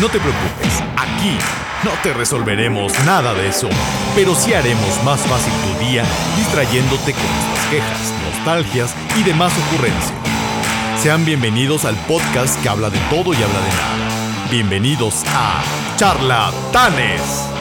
No te preocupes, aquí no te resolveremos nada de eso, pero sí haremos más fácil tu día distrayéndote con nuestras quejas, nostalgias y demás ocurrencias. Sean bienvenidos al podcast que habla de todo y habla de nada. Bienvenidos a Charlatanes.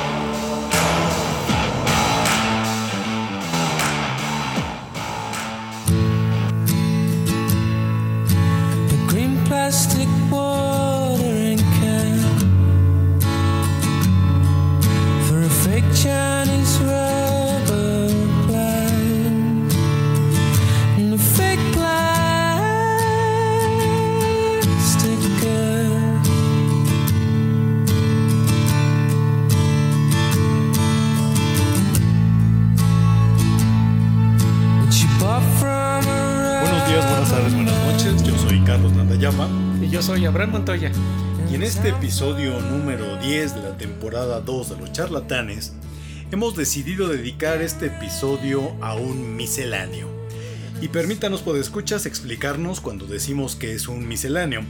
Episodio número 10 de la temporada 2 de los charlatanes, hemos decidido dedicar este episodio a un misceláneo. Y permítanos, por escuchas, explicarnos cuando decimos que es un misceláneo,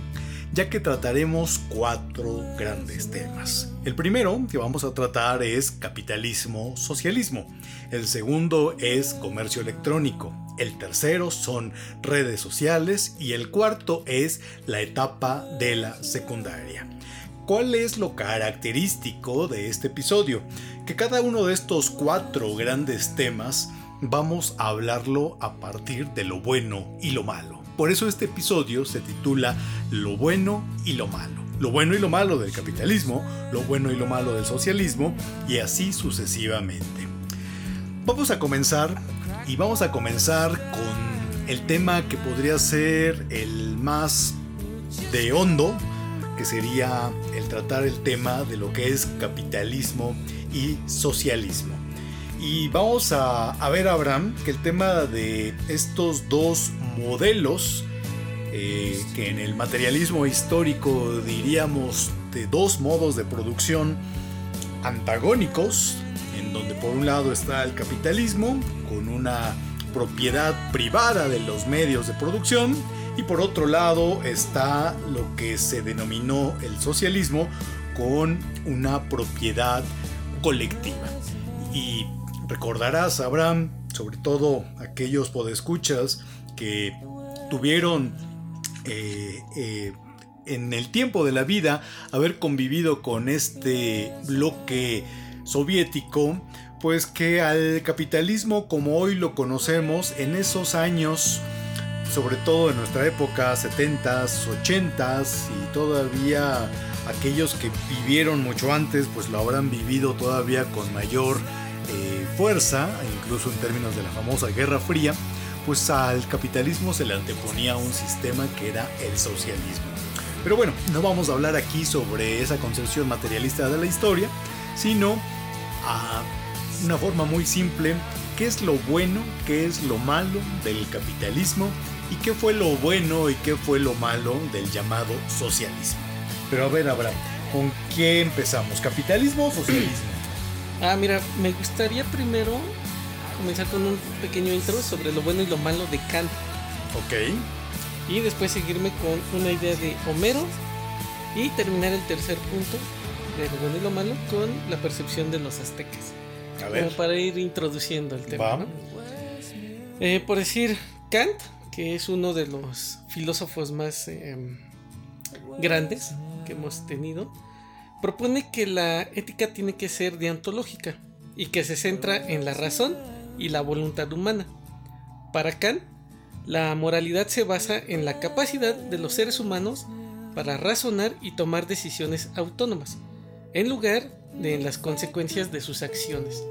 ya que trataremos cuatro grandes temas. El primero que vamos a tratar es capitalismo-socialismo. El segundo es comercio electrónico. El tercero son redes sociales y el cuarto es la etapa de la secundaria. ¿Cuál es lo característico de este episodio? Que cada uno de estos cuatro grandes temas vamos a hablarlo a partir de lo bueno y lo malo. Por eso este episodio se titula Lo bueno y lo malo. Lo bueno y lo malo del capitalismo, lo bueno y lo malo del socialismo y así sucesivamente. Vamos a comenzar y vamos a comenzar con el tema que podría ser el más de hondo, que sería el tratar el tema de lo que es capitalismo y socialismo. Y vamos a, ver, Abraham, que el tema de estos dos modelos, eh, que en el materialismo histórico diríamos de dos modos de producción antagónicos, en donde por un lado está el capitalismo, con una propiedad privada de los medios de producción, y por otro lado está lo que se denominó el socialismo, con una propiedad colectiva. Y recordarás, Abraham, sobre todo aquellos podescuchas que tuvieron eh, eh, en el tiempo de la vida haber convivido con este bloque soviético, pues que al capitalismo como hoy lo conocemos en esos años, sobre todo en nuestra época, 70s, 80s y todavía aquellos que vivieron mucho antes, pues lo habrán vivido todavía con mayor eh, fuerza, incluso en términos de la famosa Guerra Fría, pues al capitalismo se le anteponía un sistema que era el socialismo. Pero bueno, no vamos a hablar aquí sobre esa concepción materialista de la historia, sino a una forma muy simple, qué es lo bueno, qué es lo malo del capitalismo y qué fue lo bueno y qué fue lo malo del llamado socialismo. Pero a ver, Abraham, ¿con qué empezamos? ¿Capitalismo o socialismo? Ah, mira, me gustaría primero comenzar con un pequeño intro sobre lo bueno y lo malo de Kant. Ok. Y después seguirme con una idea de Homero y terminar el tercer punto de lo bueno y lo malo con la percepción de los aztecas. A ver. Como para ir introduciendo el tema. Eh, por decir, Kant, que es uno de los filósofos más em, grandes que hemos tenido, propone que la ética tiene que ser deontológica y que se centra en la razón y la voluntad humana. Para Kant, la moralidad se basa en la capacidad de los seres humanos para razonar y tomar decisiones autónomas, en lugar de en las consecuencias de sus acciones.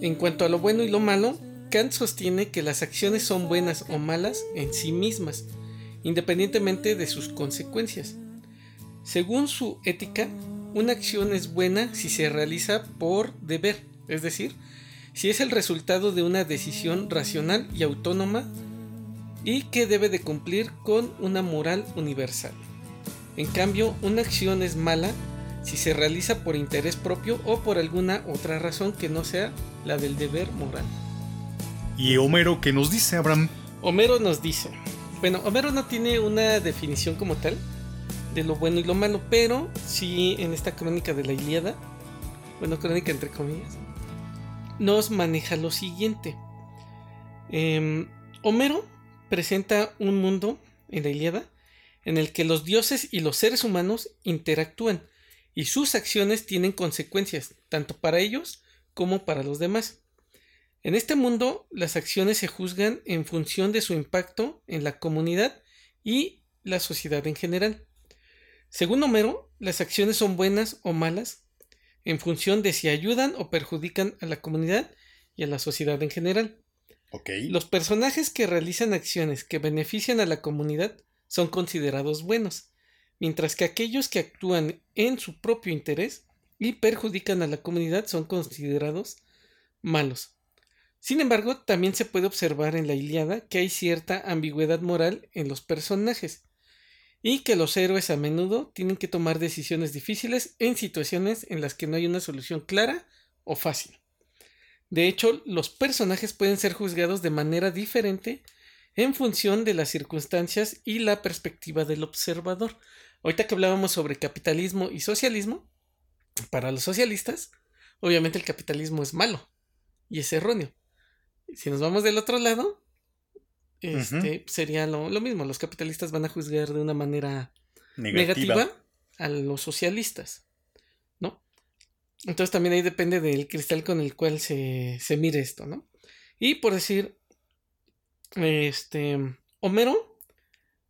En cuanto a lo bueno y lo malo, Kant sostiene que las acciones son buenas o malas en sí mismas, independientemente de sus consecuencias. Según su ética, una acción es buena si se realiza por deber, es decir, si es el resultado de una decisión racional y autónoma y que debe de cumplir con una moral universal. En cambio, una acción es mala si se realiza por interés propio o por alguna otra razón que no sea la del deber moral. ¿Y Homero qué nos dice, Abraham? Homero nos dice, bueno, Homero no tiene una definición como tal de lo bueno y lo malo, pero sí en esta crónica de la Ilíada, bueno, crónica entre comillas, nos maneja lo siguiente. Em, Homero presenta un mundo en la Ilíada en el que los dioses y los seres humanos interactúan y sus acciones tienen consecuencias tanto para ellos como para los demás. En este mundo, las acciones se juzgan en función de su impacto en la comunidad y la sociedad en general. Según Homero, las acciones son buenas o malas en función de si ayudan o perjudican a la comunidad y a la sociedad en general. Los personajes que realizan acciones que benefician a la comunidad son considerados buenos, mientras que aquellos que actúan en su propio interés y perjudican a la comunidad son considerados malos. Sin embargo, también se puede observar en la Iliada que hay cierta ambigüedad moral en los personajes y que los héroes a menudo tienen que tomar decisiones difíciles en situaciones en las que no hay una solución clara o fácil. De hecho, los personajes pueden ser juzgados de manera diferente en función de las circunstancias y la perspectiva del observador. Ahorita que hablábamos sobre capitalismo y socialismo, para los socialistas, obviamente el capitalismo es malo y es erróneo. Si nos vamos del otro lado, este, sería lo, mismo. Los capitalistas van a juzgar de una manera negativa, a los socialistas. ¿No? Entonces también ahí depende del cristal con el cual se, se mire esto, ¿no? Y por decir, este, Homero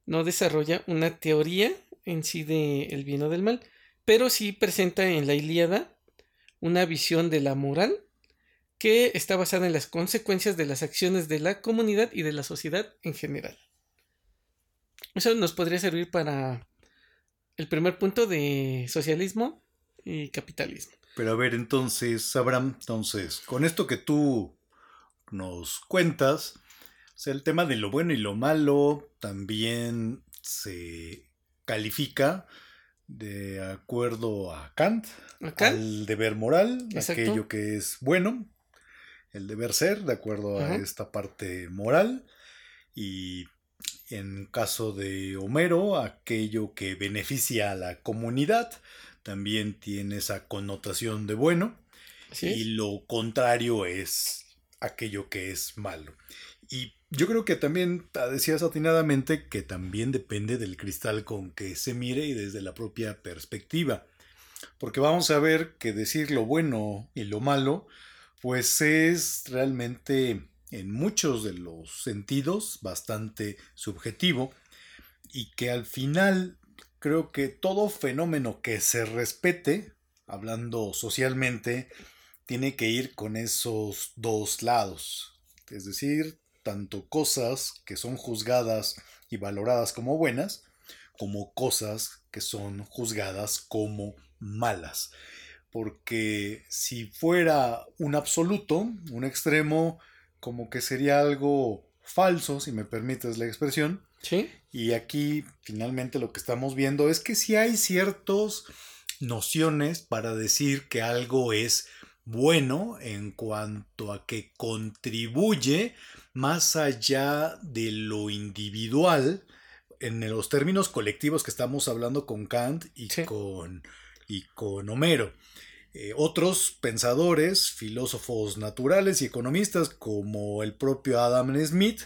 no desarrolla una teoría en sí del el bien o del mal, pero sí presenta en la Ilíada una visión de la moral que está basada en las consecuencias de las acciones de la comunidad y de la sociedad en general. Eso nos podría servir para el primer punto de socialismo y capitalismo. Pero a ver, entonces, Abraham, entonces, con esto que tú nos cuentas, o sea, el tema de lo bueno y lo malo también se califica de acuerdo a Kant, al deber moral, aquello que es bueno, el deber ser, de acuerdo a esta parte moral, y en caso de Homero, aquello que beneficia a la comunidad, también tiene esa connotación de bueno, y lo contrario es aquello que es malo. Y yo creo que también decías atinadamente que también depende del cristal con que se mire y desde la propia perspectiva. Porque vamos a ver que decir lo bueno y lo malo, pues es realmente en muchos de los sentidos bastante subjetivo y que al final creo que todo fenómeno que se respete, hablando socialmente, tiene que ir con esos dos lados. Es decir, tanto cosas que son juzgadas y valoradas como buenas, como cosas que son juzgadas como malas. Porque si fuera un absoluto, un extremo, como que sería algo falso, si me permites la expresión. Sí. Y aquí finalmente lo que estamos viendo es que si hay ciertas nociones para decir que algo es bueno en cuanto a que contribuye más allá de lo individual, en los términos colectivos que estamos hablando con Kant y, con, y con Homero. Eh, otros pensadores, filósofos naturales y economistas como el propio Adam Smith,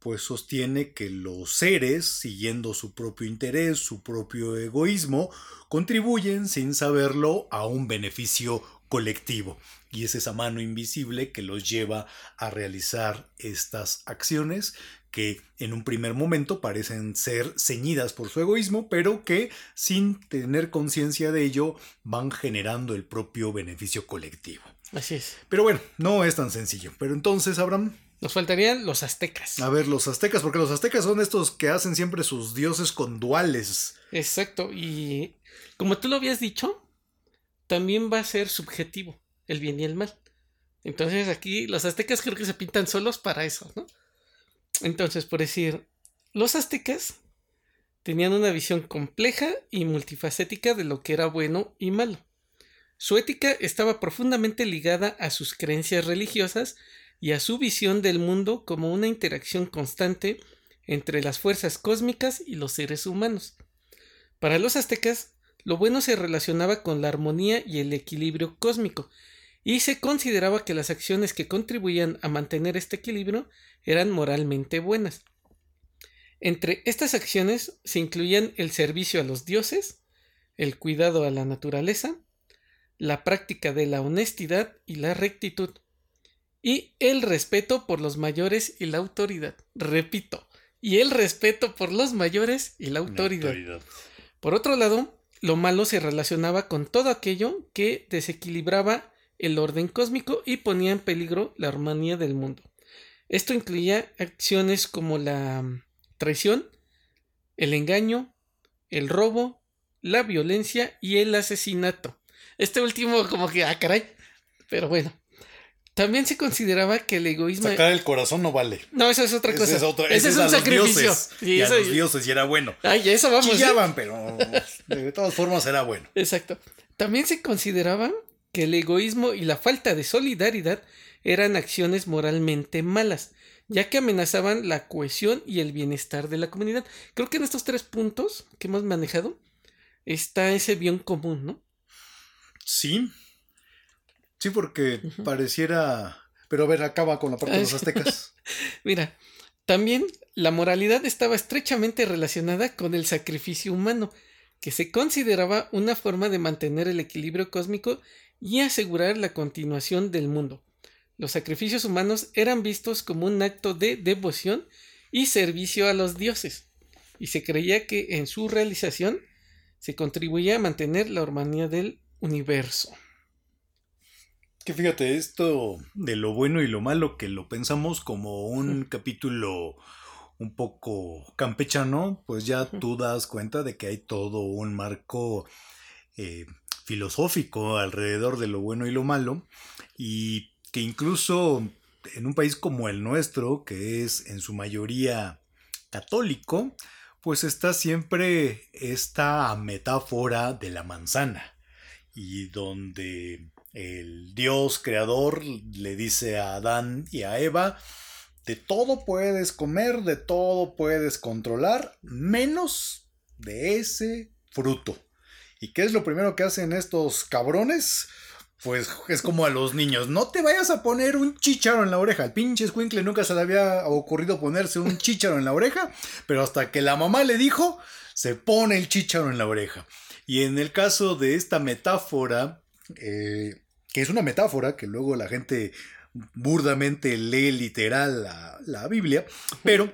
pues sostiene que los seres, siguiendo su propio interés, su propio egoísmo, contribuyen sin saberlo a un beneficio colectivo y es esa mano invisible que los lleva a realizar estas acciones que en un primer momento parecen ser ceñidas por su egoísmo, pero que sin tener conciencia de ello van generando el propio beneficio colectivo. Así es. Pero bueno, no es tan sencillo. Pero entonces, Abraham. Nos faltarían los aztecas. A ver, los aztecas, porque los aztecas son estos que hacen siempre sus dioses con duales. Exacto, y como tú lo habías dicho, también va a ser subjetivo, el bien y el mal. Entonces aquí los aztecas creo que se pintan solos para eso, ¿no? Entonces, por decir, los aztecas tenían una visión compleja y multifacética de lo que era bueno y malo. Su ética estaba profundamente ligada a sus creencias religiosas y a su visión del mundo como una interacción constante entre las fuerzas cósmicas y los seres humanos. Para los aztecas, lo bueno se relacionaba con la armonía y el equilibrio cósmico, y se consideraba que las acciones que contribuían a mantener este equilibrio eran moralmente buenas. Entre estas acciones se incluían el servicio a los dioses, el cuidado a la naturaleza, la práctica de la honestidad y la rectitud, y el respeto por los mayores y la autoridad. Repito, y el respeto por los mayores y la autoridad. Por otro lado, lo malo se relacionaba con todo aquello que desequilibraba el orden cósmico y ponía en peligro la armonía del mundo. Esto incluía acciones como la traición, el engaño, el robo, la violencia y el asesinato. Este último como que, ah, caray. Pero bueno. También se consideraba que el egoísmo. Sacar el corazón no vale. No, eso es otra cosa. Ese es, un sacrificio. y a los dioses y era bueno. Ay, eso vamos. ¿eh? Chillaban, pero de todas formas era bueno. Exacto. También se consideraba que el egoísmo y la falta de solidaridad eran acciones moralmente malas, ya que amenazaban la cohesión y el bienestar de la comunidad. Creo que en estos tres puntos que hemos manejado está ese bien común, ¿no? Sí, Sí, porque pareciera... Pero a ver, acaba con la parte de los aztecas. Mira, también la moralidad estaba estrechamente relacionada con el sacrificio humano, que se consideraba una forma de mantener el equilibrio cósmico y asegurar la continuación del mundo. Los sacrificios humanos eran vistos como un acto de devoción y servicio a los dioses, y se creía que en su realización se contribuía a mantener la armonía del universo. Que fíjate, esto de lo bueno y lo malo, que lo pensamos como un capítulo un poco campechano, pues ya tú das cuenta de que hay todo un marco eh, filosófico alrededor de lo bueno y lo malo, y que incluso en un país como el nuestro, que es en su mayoría católico, pues está siempre esta metáfora de la manzana, y donde el Dios creador le dice a Adán y a Eva, de todo puedes comer, de todo puedes controlar, menos de ese fruto. ¿Y qué es lo primero que hacen estos cabrones? Pues es como a los niños, no te vayas a poner un chícharo en la oreja. El pinche Squinkle nunca se le había ocurrido ponerse un chícharo en la oreja, pero hasta que la mamá le dijo, se pone el chícharo en la oreja. Y en el caso de esta metáfora, eh, que es una metáfora que luego la gente burdamente lee literal la, Biblia, pero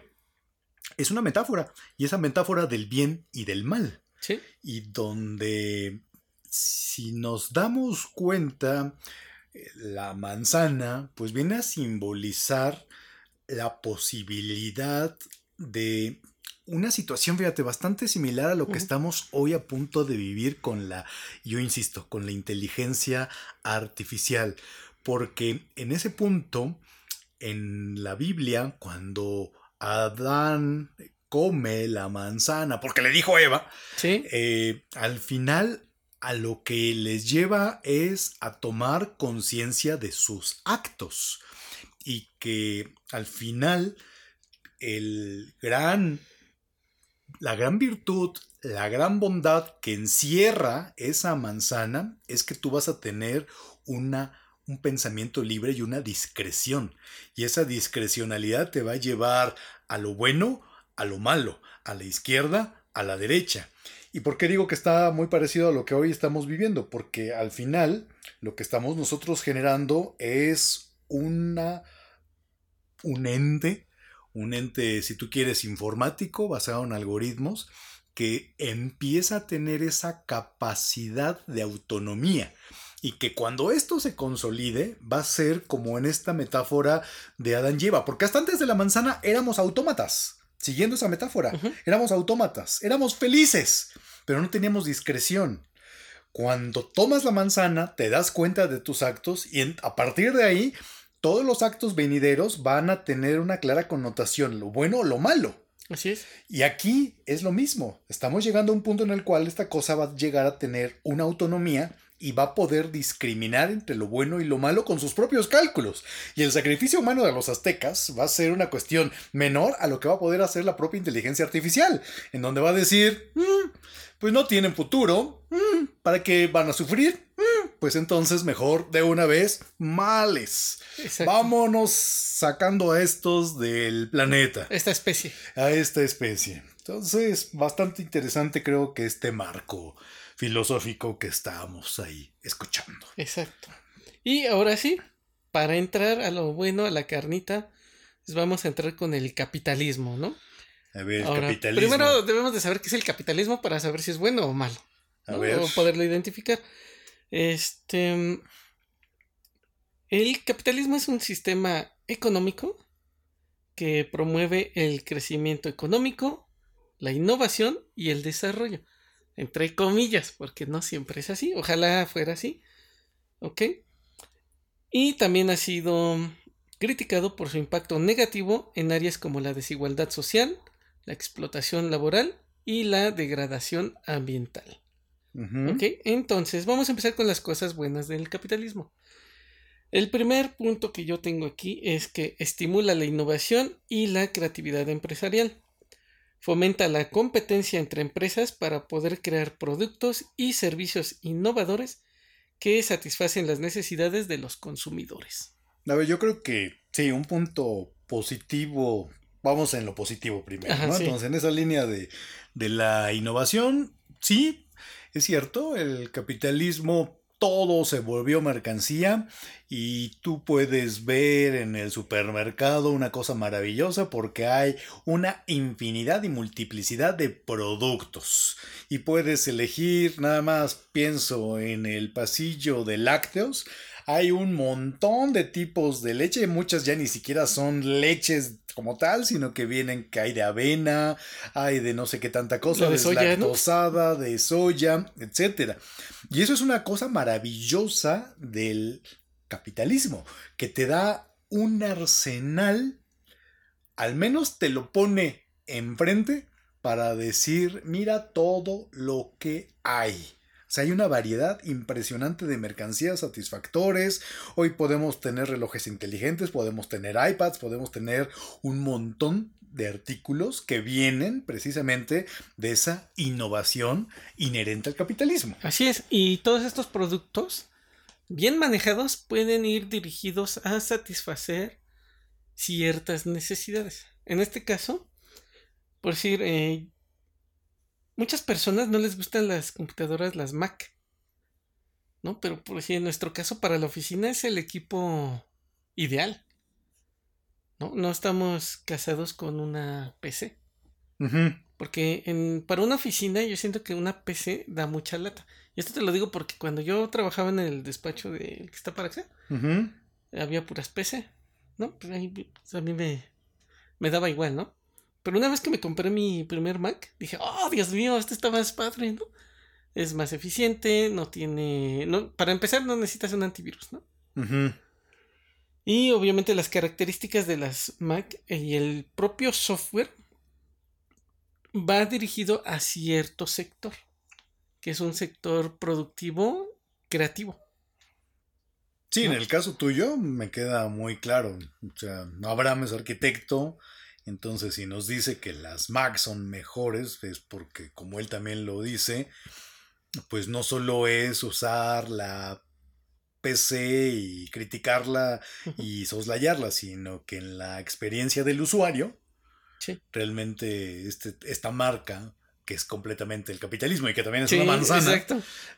es una metáfora, y esa metáfora del bien y del mal. Sí. Y donde, si nos damos cuenta, eh, la manzana, pues viene a simbolizar la posibilidad de una situación, fíjate, bastante similar a lo que estamos hoy a punto de vivir con la, yo insisto, con la inteligencia artificial. Porque en ese punto, en la Biblia, cuando Adán come la manzana, porque le dijo Eva, ¿Sí? Eh, al final a lo que les lleva es a tomar conciencia de sus actos y que al final el gran la gran virtud, la gran bondad que encierra esa manzana es que tú vas a tener una, un pensamiento libre y una discreción. Y esa discrecionalidad te va a llevar a lo bueno, a lo malo, a la izquierda, a la derecha. ¿Y por qué digo que está muy parecido a lo que hoy estamos viviendo? Porque al final lo que estamos nosotros generando es una un ente un ente, si tú quieres, informático basado en algoritmos que empieza a tener esa capacidad de autonomía y que cuando esto se consolide va a ser como en esta metáfora de Adán y Eva, porque hasta antes de la manzana éramos autómatas, siguiendo esa metáfora, éramos autómatas, éramos felices, pero no teníamos discreción. Cuando tomas la manzana, te das cuenta de tus actos y a partir de ahí, todos los actos venideros van a tener una clara connotación, lo bueno o lo malo. Así es. Y aquí es lo mismo. Estamos llegando a un punto en el cual esta cosa va a llegar a tener una autonomía y va a poder discriminar entre lo bueno y lo malo con sus propios cálculos. Y el sacrificio humano de los aztecas va a ser una cuestión menor a lo que va a poder hacer la propia inteligencia artificial, en donde va a decir, mm, pues no tienen futuro, mm, ¿para qué van a sufrir? Mm, pues entonces mejor de una vez, males. Vámonos sacando a estos del planeta. Esta especie. A esta especie. Entonces, bastante interesante creo que este marco filosófico que estábamos ahí escuchando. Exacto. Y ahora sí, para entrar a lo bueno, a la carnita, pues vamos a entrar con el capitalismo, ¿no? A ver, capitalismo. Primero debemos de saber qué es el capitalismo para saber si es bueno o malo. A ver. O poderlo identificar. Este. El capitalismo es un sistema económico que promueve el crecimiento económico, la innovación y el desarrollo entre comillas, porque no siempre es así, ojalá fuera así, ¿ok? Y también ha sido criticado por su impacto negativo en áreas como la desigualdad social, la explotación laboral y la degradación ambiental. ¿Ok? Entonces, vamos a empezar con las cosas buenas del capitalismo. El primer punto que yo tengo aquí es que estimula la innovación y la creatividad empresarial. Fomenta la competencia entre empresas para poder crear productos y servicios innovadores que satisfacen las necesidades de los consumidores. A ver, yo creo que sí, un punto positivo, vamos en lo positivo primero, ¿no? Entonces, en esa línea de, de la innovación, sí, es cierto, el capitalismo todo se volvió mercancía y tú puedes ver en el supermercado una cosa maravillosa porque hay una infinidad y multiplicidad de productos. Y puedes elegir nada más pienso en el pasillo de lácteos hay un montón de tipos de leche, muchas ya ni siquiera son leches como tal, sino que vienen que hay de avena, hay de no sé qué tanta cosa, de soya, lactosada, de soya, etcétera. Y eso es una cosa maravillosa del capitalismo, que te da un arsenal, al menos te lo pone enfrente para decir, mira todo lo que hay. Hay una variedad impresionante de mercancías satisfactores. Hoy podemos tener relojes inteligentes, podemos tener iPads, podemos tener un montón de artículos que vienen precisamente de esa innovación inherente al capitalismo. Así es, y todos estos productos bien manejados pueden ir dirigidos a satisfacer ciertas necesidades. En este caso, por decir, eh, muchas personas no les gustan las computadoras, las Mac. ¿No? Pero por ejemplo, en nuestro caso para la oficina es el equipo ideal. ¿No? No estamos casados con una PC. Porque en, para una oficina yo siento que una PC da mucha lata. Y esto te lo digo porque cuando yo trabajaba en el despacho del que está para acá, había puras PC. ¿No? Pues pues a mí me, me daba igual, ¿no? Pero una vez que me compré mi primer Mac, dije, oh, Dios mío, este está más padre, ¿no? Es más eficiente, no tiene... No, para empezar, no necesitas un antivirus, ¿no? Y obviamente las características de las Mac y el propio software va dirigido a cierto sector, que es un sector productivo creativo. Sí, en el caso tuyo me queda muy claro. O sea, Abraham es arquitecto, entonces, si nos dice que las Mac son mejores, es porque, como él también lo dice, pues no solo es usar la PC y criticarla y soslayarla, sino que en la experiencia del usuario, realmente este, esta marca que es completamente el capitalismo y que también es una manzana,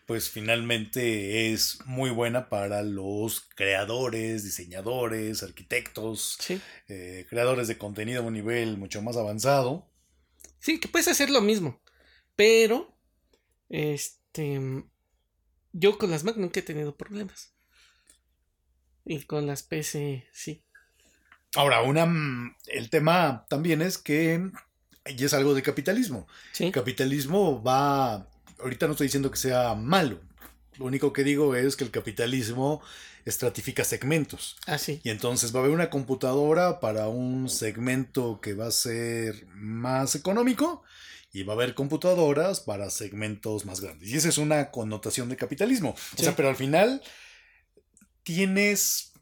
pues finalmente es muy buena para los creadores, diseñadores, arquitectos, eh, creadores de contenido a un nivel mucho más avanzado. Sí, que puedes hacer lo mismo, pero este yo con las Mac nunca he tenido problemas. Y con las PC sí. Ahora, una el tema también es que y es algo de capitalismo. Capitalismo va, ahorita no estoy diciendo que sea malo, Lo único que digo es que el capitalismo estratifica segmentos. Ah, sí. Y entonces va a haber una computadora para un segmento que va a ser más económico y va a haber computadoras para segmentos más grandes. Y esa es una connotación de capitalismo. O sea, pero al final tienes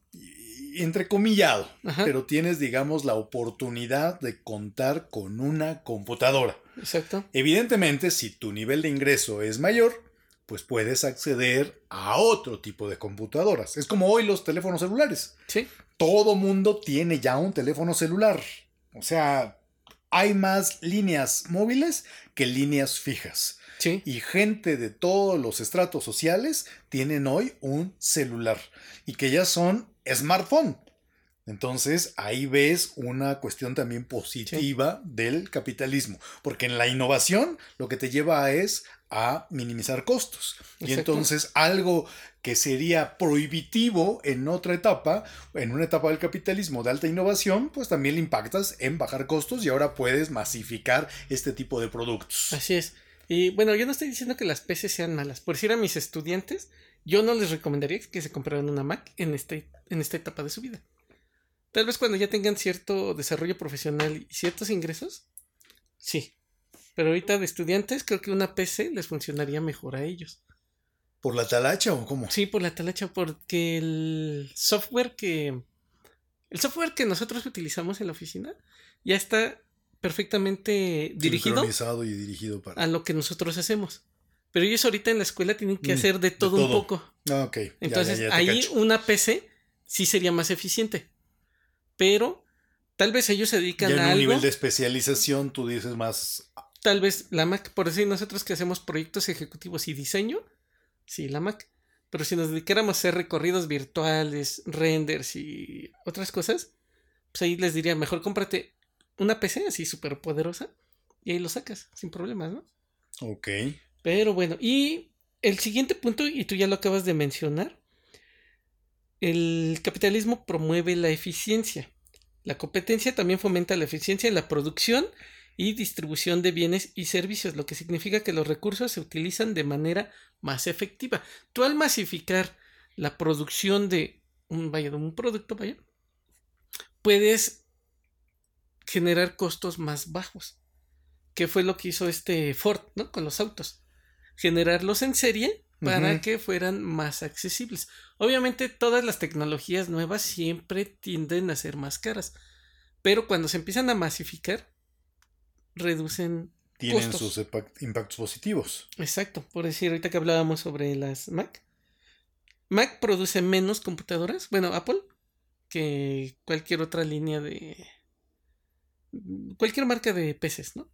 entrecomillado, pero tienes, digamos, la oportunidad de contar con una computadora. Exacto. Evidentemente, si tu nivel de ingreso es mayor, pues puedes acceder a otro tipo de computadoras. Es como hoy los teléfonos celulares. Sí. Todo mundo tiene ya un teléfono celular. O sea, hay más líneas móviles que líneas fijas. Sí. Y gente de todos los estratos sociales tienen hoy un celular y que ya son smartphone. Entonces ahí ves una cuestión también positiva del capitalismo, porque en la innovación lo que te lleva es a minimizar costos. Y entonces algo que sería prohibitivo en otra etapa, en una etapa del capitalismo de alta innovación, pues también le impactas en bajar costos y ahora puedes masificar este tipo de productos. Así es. Y bueno, yo no estoy diciendo que las PCs sean malas. Por decir a mis estudiantes, yo no les recomendaría que se compraran una Mac en, este, en esta etapa de su vida. Tal vez cuando ya tengan cierto desarrollo profesional y ciertos ingresos, sí. Pero ahorita de estudiantes creo que una PC les funcionaría mejor a ellos. ¿Por la talacha o cómo? Sí, por la talacha, porque el software que... El software que nosotros utilizamos en la oficina ya está perfectamente dirigido, y dirigido para... a lo que nosotros hacemos. Pero ellos ahorita en la escuela tienen que mm, hacer de todo, un poco. Ah, ok. Entonces ahí una PC sí sería más eficiente. Pero tal vez ellos se dedican ya en a un nivel de especialización tú dices más... Tal vez la Mac, por decir nosotros que hacemos proyectos ejecutivos y diseño, sí, la Mac. Pero si nos dedicáramos a hacer recorridos virtuales, renders y otras cosas, pues ahí les diría, mejor cómprate una PC así súper poderosa y ahí lo sacas sin problemas, ¿no? Ok. Pero bueno, y el siguiente punto, y tú ya lo acabas de mencionar, el capitalismo promueve la eficiencia. La competencia también fomenta la eficiencia en la producción y distribución de bienes y servicios, lo que significa que los recursos se utilizan de manera más efectiva. Tú al masificar la producción de un, vaya, de un producto, vaya, puedes generar costos más bajos. Que fue lo que hizo este Ford, ¿no? Con los autos. Generarlos en serie para que fueran más accesibles. Obviamente todas las tecnologías nuevas siempre tienden a ser más caras. Pero cuando se empiezan a masificar, reducen tienen sus impactos positivos. Exacto. Por decir, ahorita que hablábamos sobre las Mac. Mac produce menos computadoras, bueno, Apple, que cualquier otra línea de, cualquier marca de peces, ¿no?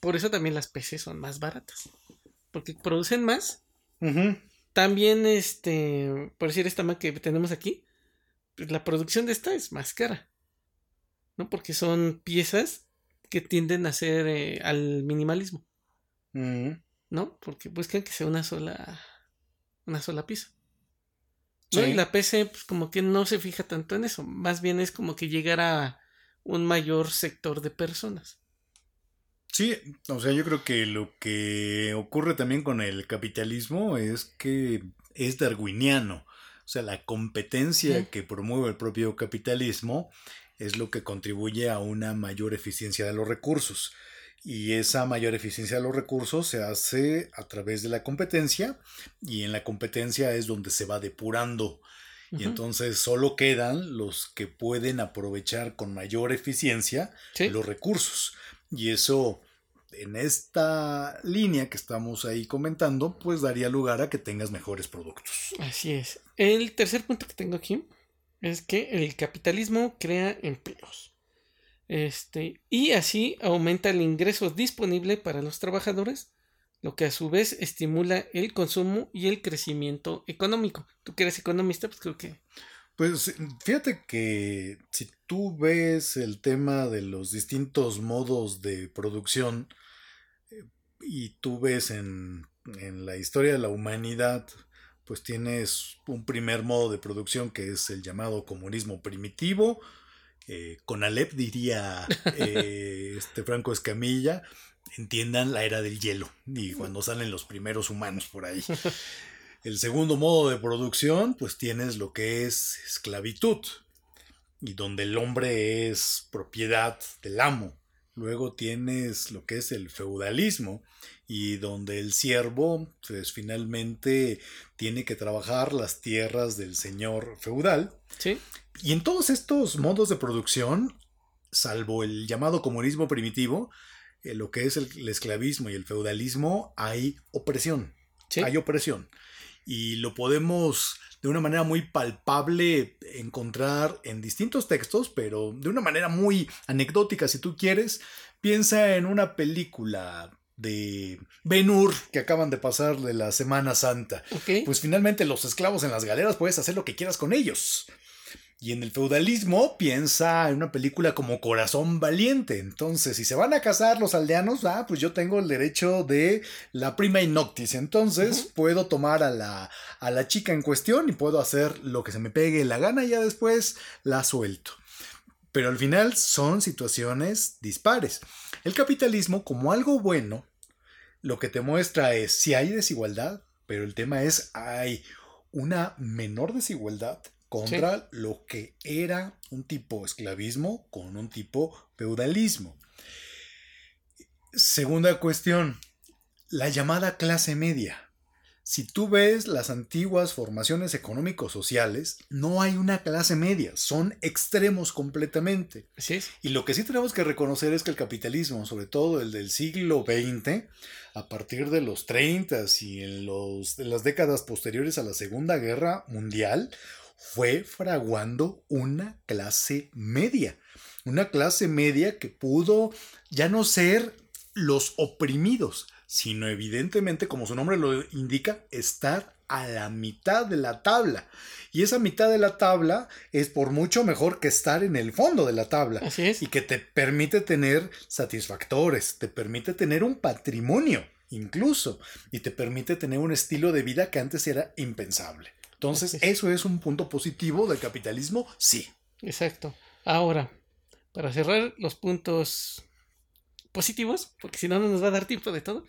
Por eso también las peces son más baratas. Porque producen más. También, este, por decir esta marca que tenemos aquí, pues la producción de esta es más cara. ¿No? Porque son piezas que tienden a ser eh, al minimalismo. ¿No? Porque buscan que sea una sola. Una sola pieza. Y la PC, pues como que no se fija tanto en eso. Más bien es como que llegar a un mayor sector de personas. Sí, o sea, yo creo que lo que ocurre también con el capitalismo es que es darwiniano. O sea, la competencia que promueve el propio capitalismo es lo que contribuye a una mayor eficiencia de los recursos. Y esa mayor eficiencia de los recursos se hace a través de la competencia y en la competencia es donde se va depurando y entonces solo quedan los que pueden aprovechar con mayor eficiencia los recursos. Y eso, en esta línea que estamos ahí comentando, pues daría lugar a que tengas mejores productos. Así es. El tercer punto que tengo aquí es que el capitalismo crea empleos. Este, y así aumenta el ingreso disponible para los trabajadores lo que a su vez estimula el consumo y el crecimiento económico. Tú que eres economista, pues creo que... Pues fíjate que si tú ves el tema de los distintos modos de producción eh, y tú ves en, la historia de la humanidad, pues tienes un primer modo de producción que es el llamado comunismo primitivo, eh, con Alep diría eh, este Franco Escamilla, entiendan la era del hielo y cuando salen los primeros humanos por ahí. El segundo modo de producción, pues tienes lo que es esclavitud, y donde el hombre es propiedad del amo. Luego tienes lo que es el feudalismo y donde el siervo pues finalmente tiene que trabajar las tierras del señor feudal. Sí. Y en todos estos modos de producción, salvo el llamado comunismo primitivo, eh, lo que es el, esclavismo y el feudalismo, hay opresión. Hay opresión. Y lo podemos de una manera muy palpable encontrar en distintos textos, pero de una manera muy anecdótica si tú quieres. Piensa en una película de Ben Hur que acaban de pasar de la Semana Santa. Pues finalmente los esclavos en las galeras puedes hacer lo que quieras con ellos. Y en el feudalismo piensa en una película como Corazón Valiente. Entonces, si se van a casar los aldeanos, ah, pues yo tengo el derecho de la prima in noctis. Entonces, puedo tomar a la, a la chica en cuestión y puedo hacer lo que se me pegue la gana y ya después la suelto. Pero al final son situaciones dispares. El capitalismo, como algo bueno, lo que te muestra es si hay desigualdad, pero el tema es hay una menor desigualdad contra lo que era un tipo esclavismo con un tipo feudalismo. Segunda cuestión, la llamada clase media. Si tú ves las antiguas formaciones económicos sociales, no hay una clase media, son extremos completamente. Y lo que sí tenemos que reconocer es que el capitalismo, sobre todo el del siglo XX, a partir de los 30 y en, los, en las décadas posteriores a la Segunda Guerra Mundial, fue fraguando una clase media. Una clase media que pudo ya no ser los oprimidos, sino evidentemente, como su nombre lo indica, estar a la mitad de la tabla. Y esa mitad de la tabla es por mucho mejor que estar en el fondo de la tabla. Así es. Y que te permite tener satisfactores, te permite tener un patrimonio incluso, y te permite tener un estilo de vida que antes era impensable. Entonces, ¿eso es un punto positivo del capitalismo? Sí. Exacto. Ahora, para cerrar los puntos positivos, porque si no, no nos va a dar tiempo de todo.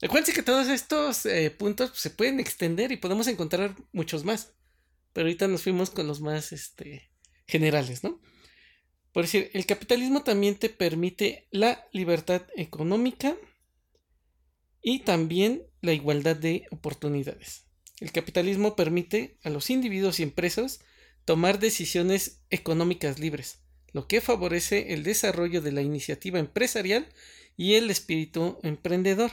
Recuerden que todos estos eh, puntos se pueden extender y podemos encontrar muchos más. Pero ahorita nos fuimos con los más este, generales, ¿no? Por decir, el capitalismo también te permite la libertad económica y también la igualdad de oportunidades. El capitalismo permite a los individuos y empresas tomar decisiones económicas libres, lo que favorece el desarrollo de la iniciativa empresarial y el espíritu emprendedor.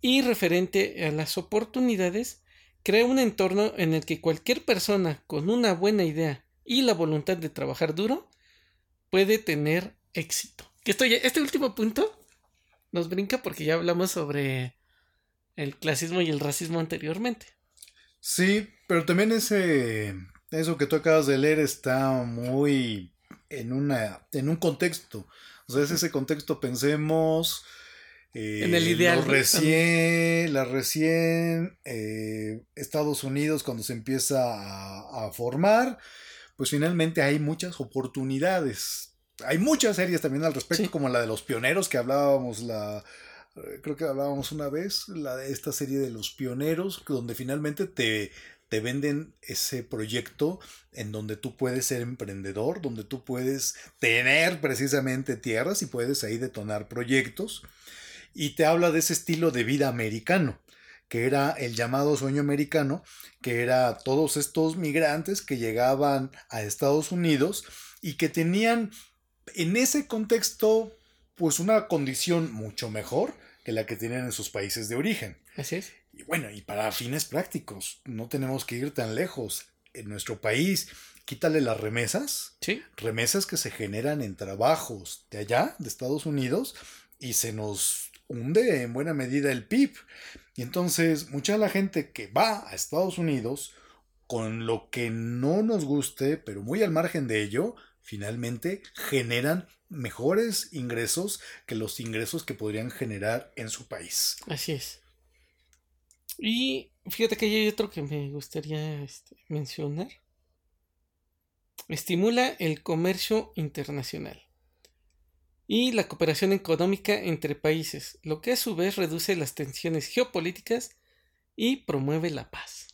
Y referente a las oportunidades, crea un entorno en el que cualquier persona con una buena idea y la voluntad de trabajar duro puede tener éxito. este último punto nos brinca porque ya hablamos sobre el clasismo y el racismo anteriormente. Sí, pero también ese eso que tú acabas de leer está muy en una en un contexto. O sea, es ese contexto, pensemos eh, en el ideal. Recién, la recién eh, Estados Unidos cuando se empieza a, a, formar, pues finalmente hay muchas oportunidades. Hay muchas series también al respecto, como la de los pioneros que hablábamos la, creo que hablábamos una vez, la de esta serie de los pioneros, donde finalmente te, te venden ese proyecto en donde tú puedes ser emprendedor, donde tú puedes tener precisamente tierras y puedes ahí detonar proyectos. Y te habla de ese estilo de vida americano, que era el llamado sueño americano, que era todos estos migrantes que llegaban a Estados Unidos y que tenían en ese contexto pues una condición mucho mejor que la que tienen en sus países de origen. Así es. Y bueno, y para fines prácticos, no tenemos que ir tan lejos. En nuestro país, quítale las remesas. Sí. Remesas que se generan en trabajos de allá, de Estados Unidos, y se nos hunde en buena medida el PIB. Y entonces, mucha de la gente que va a Estados Unidos, con lo que no nos guste, pero muy al margen de ello, finalmente generan mejores ingresos que los ingresos que podrían generar en su país. Así es. Y fíjate que hay otro que me gustaría este, mencionar. Estimula el comercio internacional y la cooperación económica entre países, lo que a su vez reduce las tensiones geopolíticas y promueve la paz.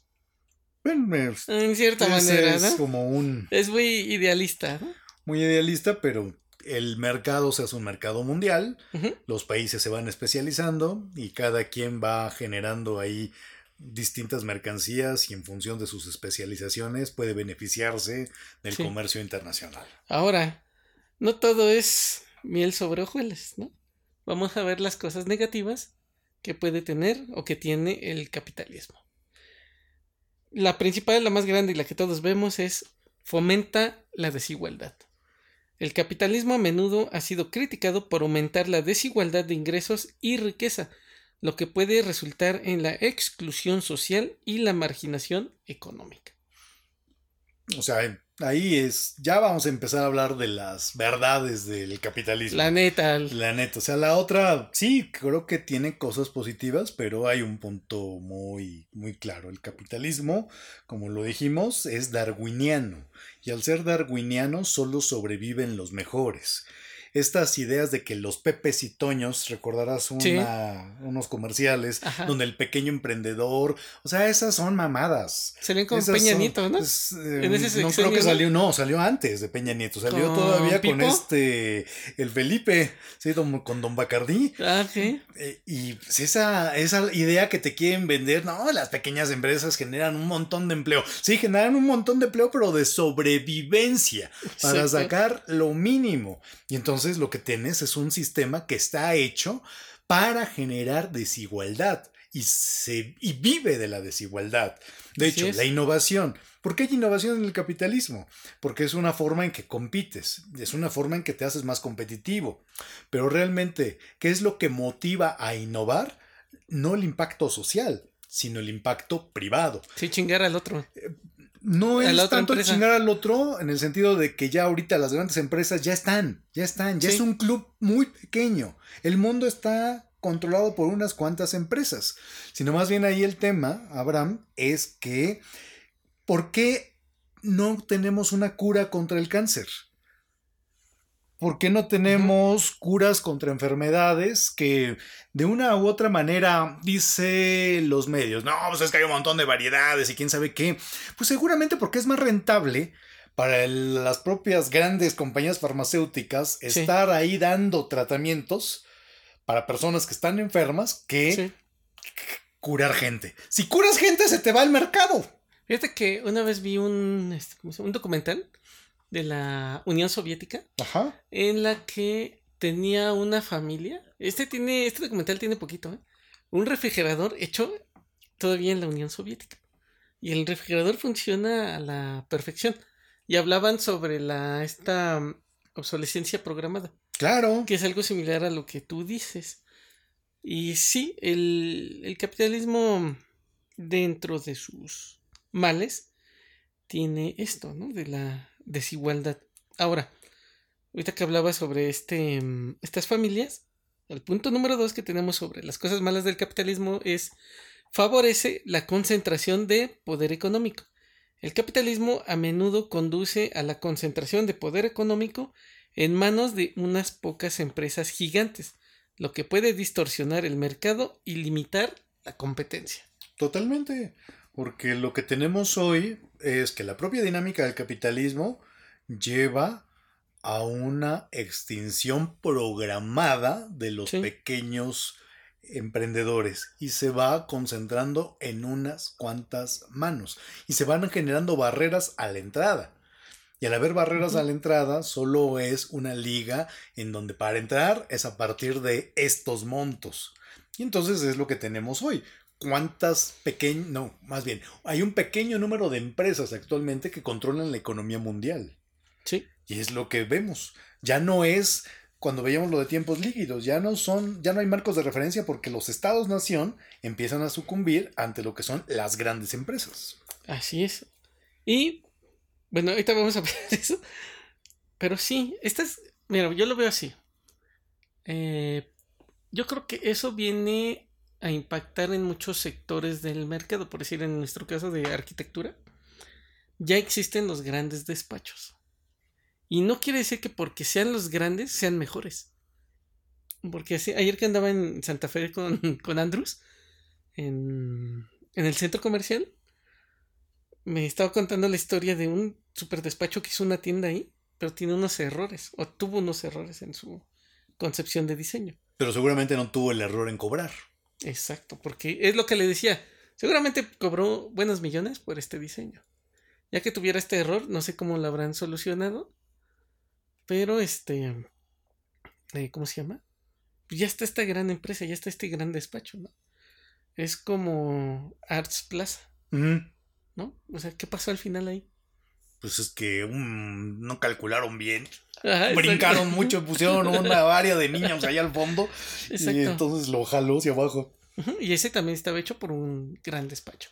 en cierta manera, es como un... Es muy idealista, ¿no? Muy idealista, pero el mercado se hace un mercado mundial, los países se van especializando y cada quien va generando ahí distintas mercancías y en función de sus especializaciones puede beneficiarse del comercio internacional. Ahora, no todo es miel sobre hojuelas, ¿no? Vamos a ver las cosas negativas que puede tener o que tiene el capitalismo. La principal, la más grande y la que todos vemos es fomenta la desigualdad. El capitalismo a menudo ha sido criticado por aumentar la desigualdad de ingresos y riqueza, lo que puede resultar en la exclusión social y la marginación económica. O sea, ahí es, ya vamos a empezar a hablar de las verdades del capitalismo. La neta. La neta, o sea, la otra, sí, creo que tiene cosas positivas, pero hay un punto muy, muy claro. El capitalismo, como lo dijimos, es darwiniano, y al ser darwiniano solo sobreviven los mejores estas ideas de que los Pepes y Toños, recordarás unos comerciales donde el pequeño emprendedor, o sea, esas son mamadas. Salían con Peña Nieto, ¿no? Eh, no creo que salió, no, salió antes de Peña Nieto, salió todavía con este, el Felipe, sí, con Don Bacardí. Ah, sí. Eh, y esa, esa idea que te quieren vender, no, las pequeñas empresas generan un montón de empleo. Sí, generan un montón de empleo, pero de sobrevivencia, para sacar lo mínimo. Y entonces lo que tienes es un sistema que está hecho para generar desigualdad y, se, y vive de la desigualdad. De hecho, la innovación. ¿Por qué hay innovación en el capitalismo? Porque es una forma en que compites, es una forma en que te haces más competitivo. Pero realmente, ¿qué es lo que motiva a innovar? No el impacto social, sino el impacto privado. Sí, chingar al otro. No es tanto chingar al otro en el sentido de que ya ahorita las grandes empresas ya están, ya están, ya es un club muy pequeño. El mundo está controlado por unas cuantas empresas. Sino más bien ahí el tema, Abraham, es que ¿por qué no tenemos una cura contra el cáncer? ¿Por qué no tenemos curas contra enfermedades que de una u otra manera dice los medios? No, pues es que hay un montón de variedades y quién sabe qué. Pues seguramente porque es más rentable para las propias grandes compañías farmacéuticas estar ahí dando tratamientos para personas que están enfermas que curar gente. Si curas gente se te va al mercado. Fíjate que una vez vi un, este, un documental de la Unión Soviética. Ajá. En la que tenía una familia. Este tiene, este documental tiene poquito, ¿eh? Un refrigerador hecho todavía en la Unión Soviética. Y el refrigerador funciona a la perfección. Y hablaban sobre la esta mm, obsolescencia programada. Claro. Que es algo similar a lo que tú dices. Y sí, el, el capitalismo dentro de sus males tiene esto, ¿no? De la desigualdad. Ahora, ahorita que hablaba sobre este, mm, estas familias, el punto número dos que tenemos sobre las cosas malas del capitalismo es favorece la concentración de poder económico. El capitalismo a menudo conduce a la concentración de poder económico en manos de unas pocas empresas gigantes, lo que puede distorsionar el mercado y limitar la competencia. Totalmente, porque lo que tenemos hoy es que la propia dinámica del capitalismo lleva a una extinción programada de los pequeños emprendedores y se va concentrando en unas cuantas manos y se van generando barreras a la entrada. Y al haber barreras a la entrada, solo es una liga en donde para entrar es a partir de estos montos. Y entonces es lo que tenemos hoy cuántas pequeñas, no, más bien, hay un pequeño número de empresas actualmente que controlan la economía mundial. Sí. Y es lo que vemos. Ya no es cuando veíamos lo de tiempos líquidos, ya no son, ya no hay marcos de referencia porque los estados-nación empiezan a sucumbir ante lo que son las grandes empresas. Así es. Y, bueno, ahorita vamos a ver eso. Pero sí, estas, mira, yo lo veo así. Eh, yo creo que eso viene a impactar en muchos sectores del mercado, por decir en nuestro caso de arquitectura, ya existen los grandes despachos. Y no quiere decir que porque sean los grandes sean mejores. Porque ayer que andaba en Santa Fe con, con Andrews, en, en el centro comercial me estaba contando la historia de un super despacho que hizo una tienda ahí, pero tiene unos errores, o tuvo unos errores en su concepción de diseño. Pero seguramente no tuvo el error en cobrar. Exacto, porque es lo que le decía. Seguramente cobró buenos millones por este diseño. Ya que tuviera este error, no sé cómo lo habrán solucionado. Pero este. Eh, ¿Cómo se llama? Pues ya está esta gran empresa, ya está este gran despacho, ¿no? Es como Arts Plaza. ¿No? O sea, ¿qué pasó al final ahí? Pues es que no calcularon bien. Brincaron mucho, pusieron una área de niños ahí al fondo. Y entonces lo jaló hacia abajo. Y ese también estaba hecho por un gran despacho.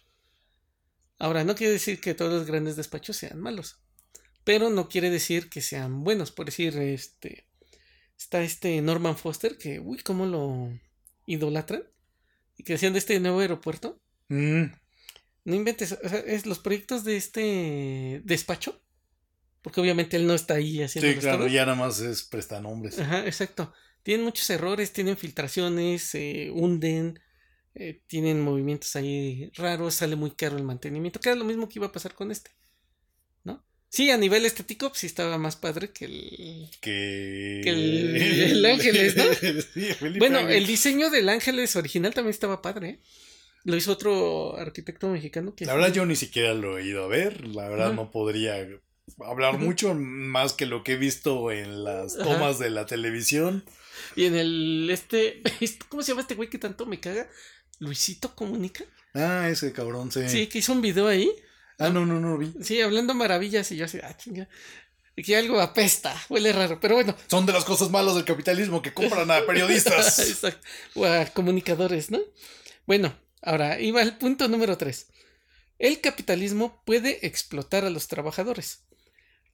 Ahora, no quiere decir que todos los grandes despachos sean malos. Pero no quiere decir que sean buenos. Por decir, este. Está este Norman Foster, que, uy, cómo lo idolatran. Y que decían de este nuevo aeropuerto. Mm. No inventes, o sea, es los proyectos de este despacho. Porque obviamente él no está ahí haciendo Sí, claro, ya nada más es prestanombres. Ajá, exacto. Tienen muchos errores, tienen filtraciones, hunden, eh, tienen movimientos ahí raros, sale muy caro el mantenimiento, que era lo mismo que iba a pasar con este. ¿No? Sí, a nivel estético, pues sí estaba más padre que el. Que, que el, el Ángeles, ¿no? sí, bueno, el diseño del Ángeles original también estaba padre, ¿eh? Lo hizo otro arquitecto mexicano que... La verdad yo ni siquiera lo he ido a ver, la verdad no podría hablar mucho más que lo que he visto en las tomas de la televisión. Y en el este, ¿cómo se llama este güey que tanto me caga? Luisito Comunica. Ah, ese cabrón, sí. Sí, que hizo un video ahí. Ah, no, no, no lo vi. Sí, hablando maravillas y yo así, ah, chinga. Que algo apesta, huele raro, pero bueno. Son de las cosas malas del capitalismo que compran a periodistas. Exacto. O a comunicadores, ¿no? Bueno, Ahora, iba al punto número 3. El capitalismo puede explotar a los trabajadores.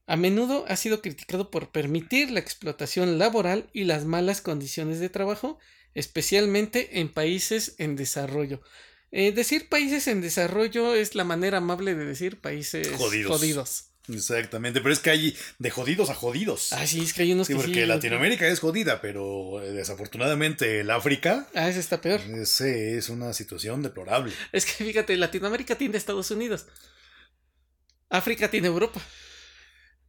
A menudo ha sido criticado por permitir la explotación laboral y las malas condiciones de trabajo, especialmente en países en desarrollo. Eh, decir países en desarrollo es la manera amable de decir países jodidos. Exactamente, pero es que hay de jodidos a jodidos. Ah, sí, es que hay unos sí, porque Latinoamérica es jodida, pero eh, desafortunadamente el África. Ah, ese está peor. Ese es una situación deplorable. Es que fíjate, Latinoamérica tiene Estados Unidos. África tiene Europa.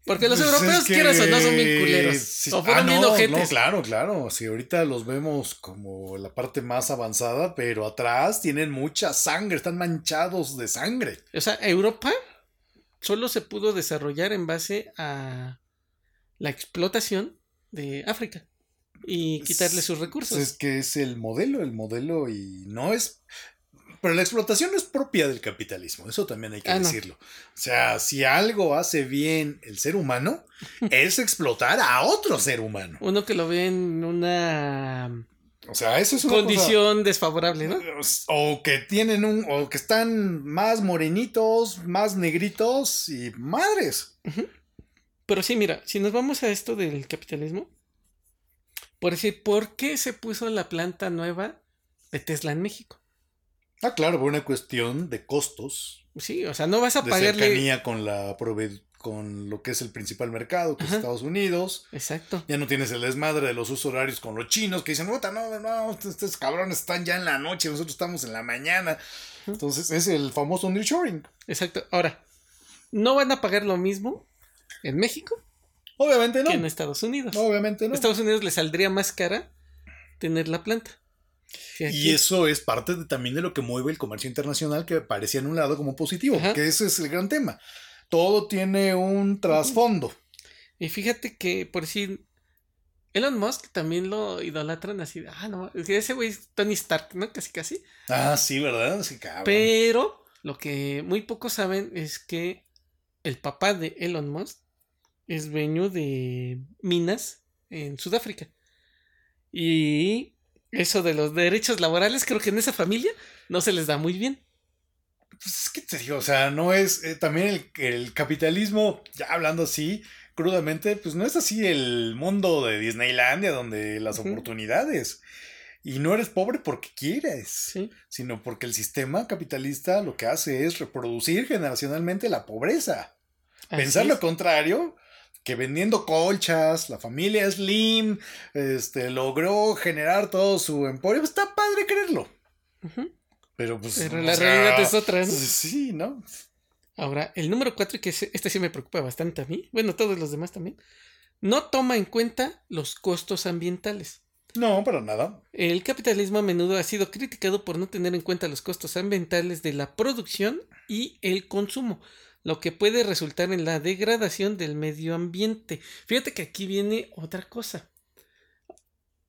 Porque los pues europeos, quieras o no, son bien culeros. o fueron ah, no, no, claro, claro. Sí, ahorita los vemos como la parte más avanzada, pero atrás tienen mucha sangre, están manchados de sangre. O sea, Europa solo se pudo desarrollar en base a la explotación de África y quitarle sus recursos. Es que es el modelo, el modelo y no es... Pero la explotación no es propia del capitalismo, eso también hay que ah, decirlo. O sea, si algo hace bien el ser humano, es explotar a otro ser humano. Uno que lo ve en una o sea, eso es una condición desfavorable, ¿no? O que tienen un, o que están más morenitos, más negritos y madres. Pero sí, mira, si nos vamos a esto del capitalismo, por decir, ¿por qué se puso la planta nueva de Tesla en México? Ah, claro, por una cuestión de costos. Sí, o sea, no vas a de pagarle. cercanía con la con lo que es el principal mercado, que es Estados Unidos. Exacto. Ya no tienes el desmadre de los usos horarios con los chinos que dicen, no, no, no, estos cabrones están ya en la noche, nosotros estamos en la mañana. Entonces es el famoso nearshoring. Exacto. Ahora, ¿no van a pagar lo mismo en México? Obviamente no. Que en Estados Unidos. Obviamente no. Estados Unidos le saldría más cara tener la planta. Y eso es parte también de lo que mueve el comercio internacional que parecía en un lado como positivo, que ese es el gran tema todo tiene un trasfondo. Y fíjate que, por decir, Elon Musk también lo idolatran así. Ah, no, ese güey es Tony Stark, ¿no? Casi, casi. Ah, sí, ¿verdad? Sí, cabrón. Pero lo que muy pocos saben es que el papá de Elon Musk es dueño de minas en Sudáfrica. Y eso de los derechos laborales, creo que en esa familia no se les da muy bien. Pues es que te digo, o sea, no es. Eh, también el, el, capitalismo, ya hablando así, crudamente, pues no es así el mundo de Disneylandia, donde las oportunidades. Y no eres pobre porque quieres, sino porque el sistema capitalista lo que hace es reproducir generacionalmente la pobreza. Pensar lo contrario, que vendiendo colchas, la familia Slim, este, logró generar todo su emporio, pues está padre creerlo. Pero pues. Pero la realidad es otra, ¿no? Sí, ¿no? Ahora, el número cuatro, que este sí me preocupa bastante a mí, bueno, todos los demás también, no toma en cuenta los costos ambientales. No, para nada. El capitalismo a menudo ha sido criticado por no tener en cuenta los costos ambientales de la producción y el consumo, lo que puede resultar en la degradación del medio ambiente. Fíjate que aquí viene otra cosa.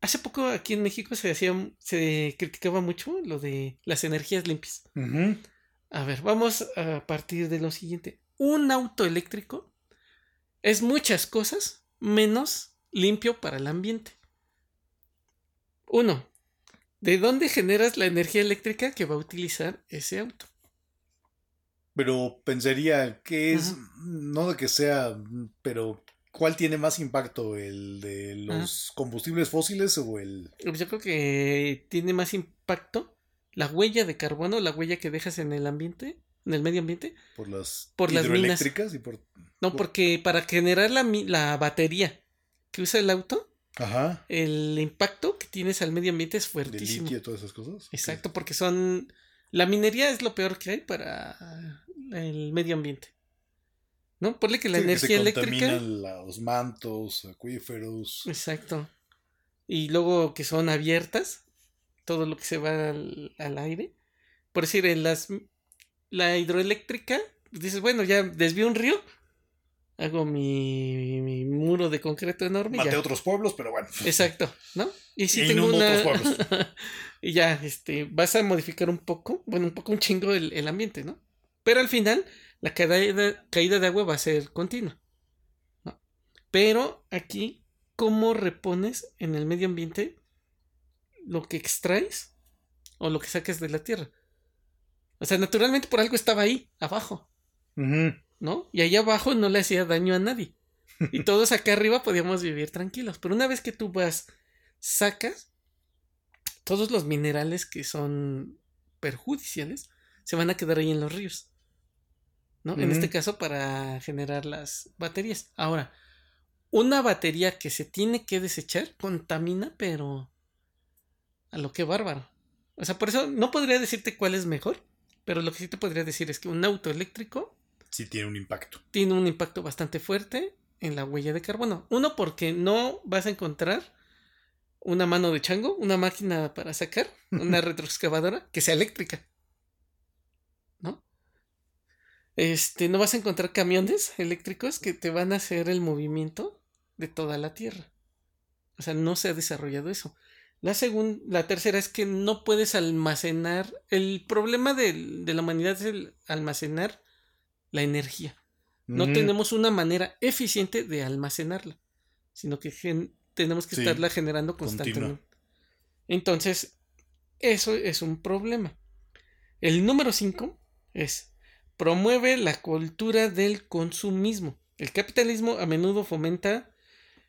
Hace poco aquí en México se hacía, se criticaba mucho lo de las energías limpias. A ver, vamos a partir de lo siguiente. Un auto eléctrico es muchas cosas menos limpio para el ambiente. Uno, ¿de dónde generas la energía eléctrica que va a utilizar ese auto? Pero pensaría que es, no de que sea, pero ¿cuál tiene más impacto? ¿El de los combustibles fósiles o el...? Pues yo creo que tiene más impacto la huella de carbono, la huella que dejas en el ambiente, en el medio ambiente. Por las por hidroeléctricas y por... No, porque para generar la, la batería que usa el auto, Ajá. El impacto que tienes al medio ambiente es fuertísimo. De todas esas cosas. Exacto, porque son. La minería es lo peor que hay para el medio ambiente. ¿No? Ponle que la energía que se eléctrica. los mantos, acuíferos. Exacto. Y luego que son abiertas, todo lo que se va al, al aire. Por decir, en las. La hidroeléctrica, dices, bueno, ya desvío un río, hago mi, mi, muro de concreto enorme. Mate otros pueblos, pero bueno. Exacto, ¿no? Y si tengo una... y ya, este, vas a modificar un poco, bueno, un poco un chingo el, el ambiente, ¿no? Pero al final, la caída, caída de agua va a ser continua. ¿no? Pero aquí, ¿cómo repones en el medio ambiente lo que extraes o lo que saques de la tierra? O sea, naturalmente por algo estaba ahí, abajo. ¿no? Y ahí abajo no le hacía daño a nadie. Y todos acá arriba podíamos vivir tranquilos. Pero una vez que tú vas, sacas todos los minerales que son perjudiciales, se van a quedar ahí en los ríos. ¿No? En este caso para generar las baterías. Ahora, una batería que se tiene que desechar contamina, pero a lo que bárbaro. O sea, por eso no podría decirte cuál es mejor, pero lo que sí te podría decir es que un auto eléctrico sí tiene un impacto. Tiene un impacto bastante fuerte en la huella de carbono. Uno, porque no vas a encontrar una mano de chango, una máquina para sacar, una retroexcavadora que sea eléctrica. ¿No? Este, no vas a encontrar camiones eléctricos que te van a hacer el movimiento de toda la Tierra. O sea, no se ha desarrollado eso. La segunda, la tercera es que no puedes almacenar. El problema de, de la humanidad es el almacenar la energía. No tenemos una manera eficiente de almacenarla, sino que tenemos que estarla generando constantemente. Entonces, eso es un problema. El número 5 es promueve la cultura del consumismo. El capitalismo a menudo fomenta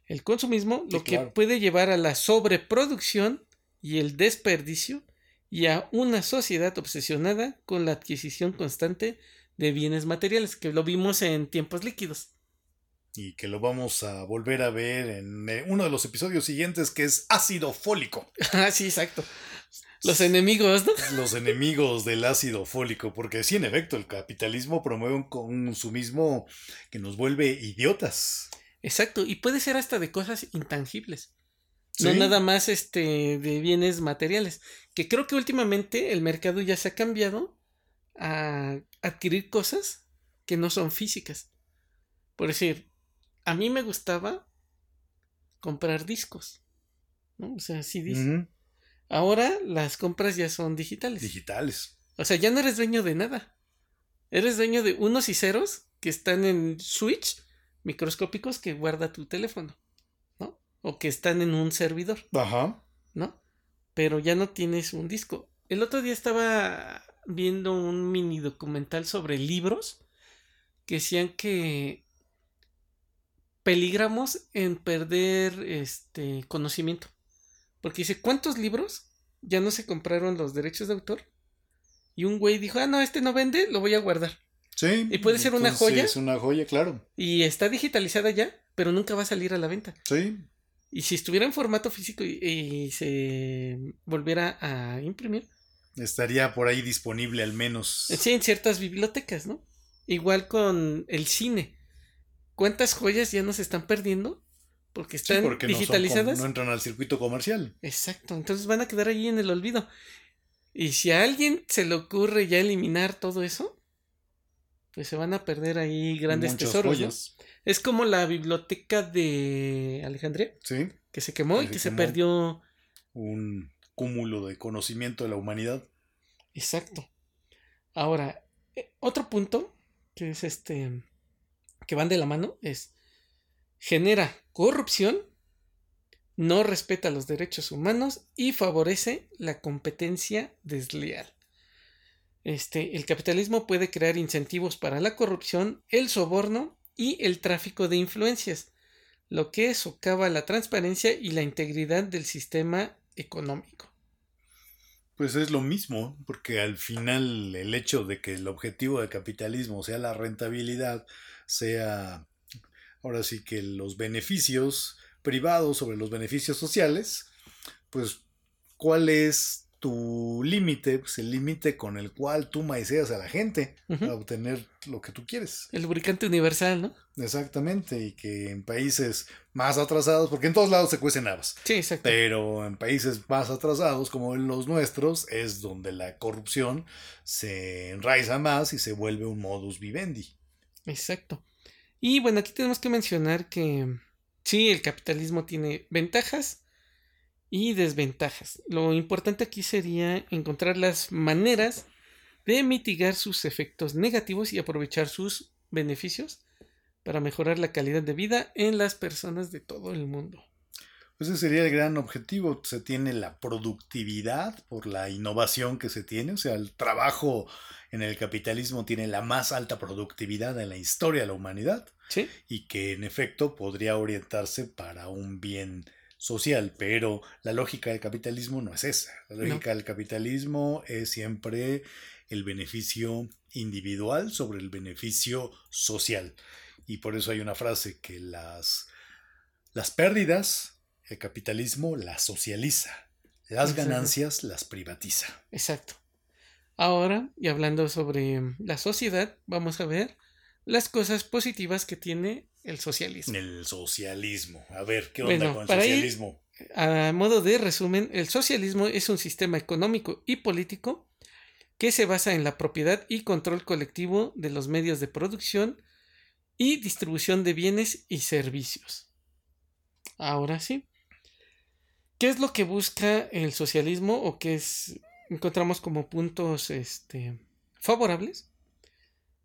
el consumismo, lo que puede llevar a la sobreproducción y el desperdicio y a una sociedad obsesionada con la adquisición constante de bienes materiales, que lo vimos en tiempos líquidos. Y que lo vamos a volver a ver en eh, uno de los episodios siguientes, que es ácido fólico. ah, sí, exacto. Los enemigos, ¿no? Los enemigos del ácido fólico, porque sí, en efecto, el capitalismo promueve un consumismo que nos vuelve idiotas. Exacto, y puede ser hasta de cosas intangibles. No nada más este de bienes materiales. Que creo que últimamente el mercado ya se ha cambiado a adquirir cosas que no son físicas. Por decir, a mí me gustaba comprar discos. ¿no? O sea, CDs. Ahora las compras ya son digitales. Digitales. O sea, ya no eres dueño de nada. Eres dueño de unos y ceros que están en switch microscópicos que guarda tu teléfono. ¿No? O que están en un servidor. Ajá. ¿No? Pero ya no tienes un disco. El otro día estaba viendo un mini documental sobre libros que decían que peligramos en perder este conocimiento. Porque dice, ¿cuántos libros ya no se compraron los derechos de autor? Y un güey dijo, ah, no, este no vende, lo voy a guardar. Sí. Y puede ser una joya. Es una joya, claro. Y está digitalizada ya, pero nunca va a salir a la venta. Sí. Y si estuviera en formato físico y se volviera a imprimir, estaría por ahí disponible al menos. Sí, en ciertas bibliotecas, ¿no? Igual con el cine. ¿Cuántas joyas ya nos están perdiendo? Porque están digitalizadas. No, entran al circuito comercial. Exacto, entonces van a quedar ahí en el olvido. Y si a alguien se le ocurre ya eliminar todo eso, pues se van a perder ahí grandes tesoros. Es como la biblioteca de Alejandría. Sí. Que se quemó y que se perdió. Un cúmulo de conocimiento de la humanidad. Exacto. Ahora, eh, otro punto que es este que van de la mano es genera corrupción, no respeta los derechos humanos y favorece la competencia desleal. Este, el capitalismo puede crear incentivos para la corrupción, el soborno y el tráfico de influencias, lo que socava la transparencia y la integridad del sistema económico. Pues es lo mismo, porque al final el hecho de que el objetivo del capitalismo sea la rentabilidad, sea ahora sí que los beneficios privados sobre los beneficios sociales, pues ¿cuál es tu límite, pues el límite con el cual tú maiceas a la gente para obtener lo que tú quieres. El lubricante universal, ¿no? Exactamente, y que en países más atrasados, porque en todos lados se cuecen habas. Sí, exacto. Pero en países más atrasados, como en los nuestros, es donde la corrupción se enraiza más y se vuelve un modus vivendi. Exacto. Y bueno, aquí tenemos que mencionar que sí, el capitalismo tiene ventajas y desventajas. Lo importante aquí sería encontrar las maneras de mitigar sus efectos negativos y aprovechar sus beneficios para mejorar la calidad de vida en las personas de todo el mundo. Ese sería el gran objetivo. Se tiene la productividad por la innovación que se tiene, o sea, el trabajo en el capitalismo tiene la más alta productividad en la historia de la humanidad. ¿Sí? Y que en efecto podría orientarse para un bien social, pero la lógica del capitalismo no es esa. La lógica del capitalismo es siempre el beneficio individual sobre el beneficio social. Y por eso hay una frase que las, las pérdidas, el capitalismo las socializa, las ganancias las privatiza. Exacto. Ahora, y hablando sobre la sociedad, vamos a ver las cosas positivas que tiene el socialismo. El socialismo. A ver, ¿qué onda con el socialismo? a modo de resumen, el socialismo es un sistema económico y político que se basa en la propiedad y control colectivo de los medios de producción y distribución de bienes y servicios. Ahora sí. ¿Qué es lo que busca el socialismo o qué es encontramos como puntos este, favorables?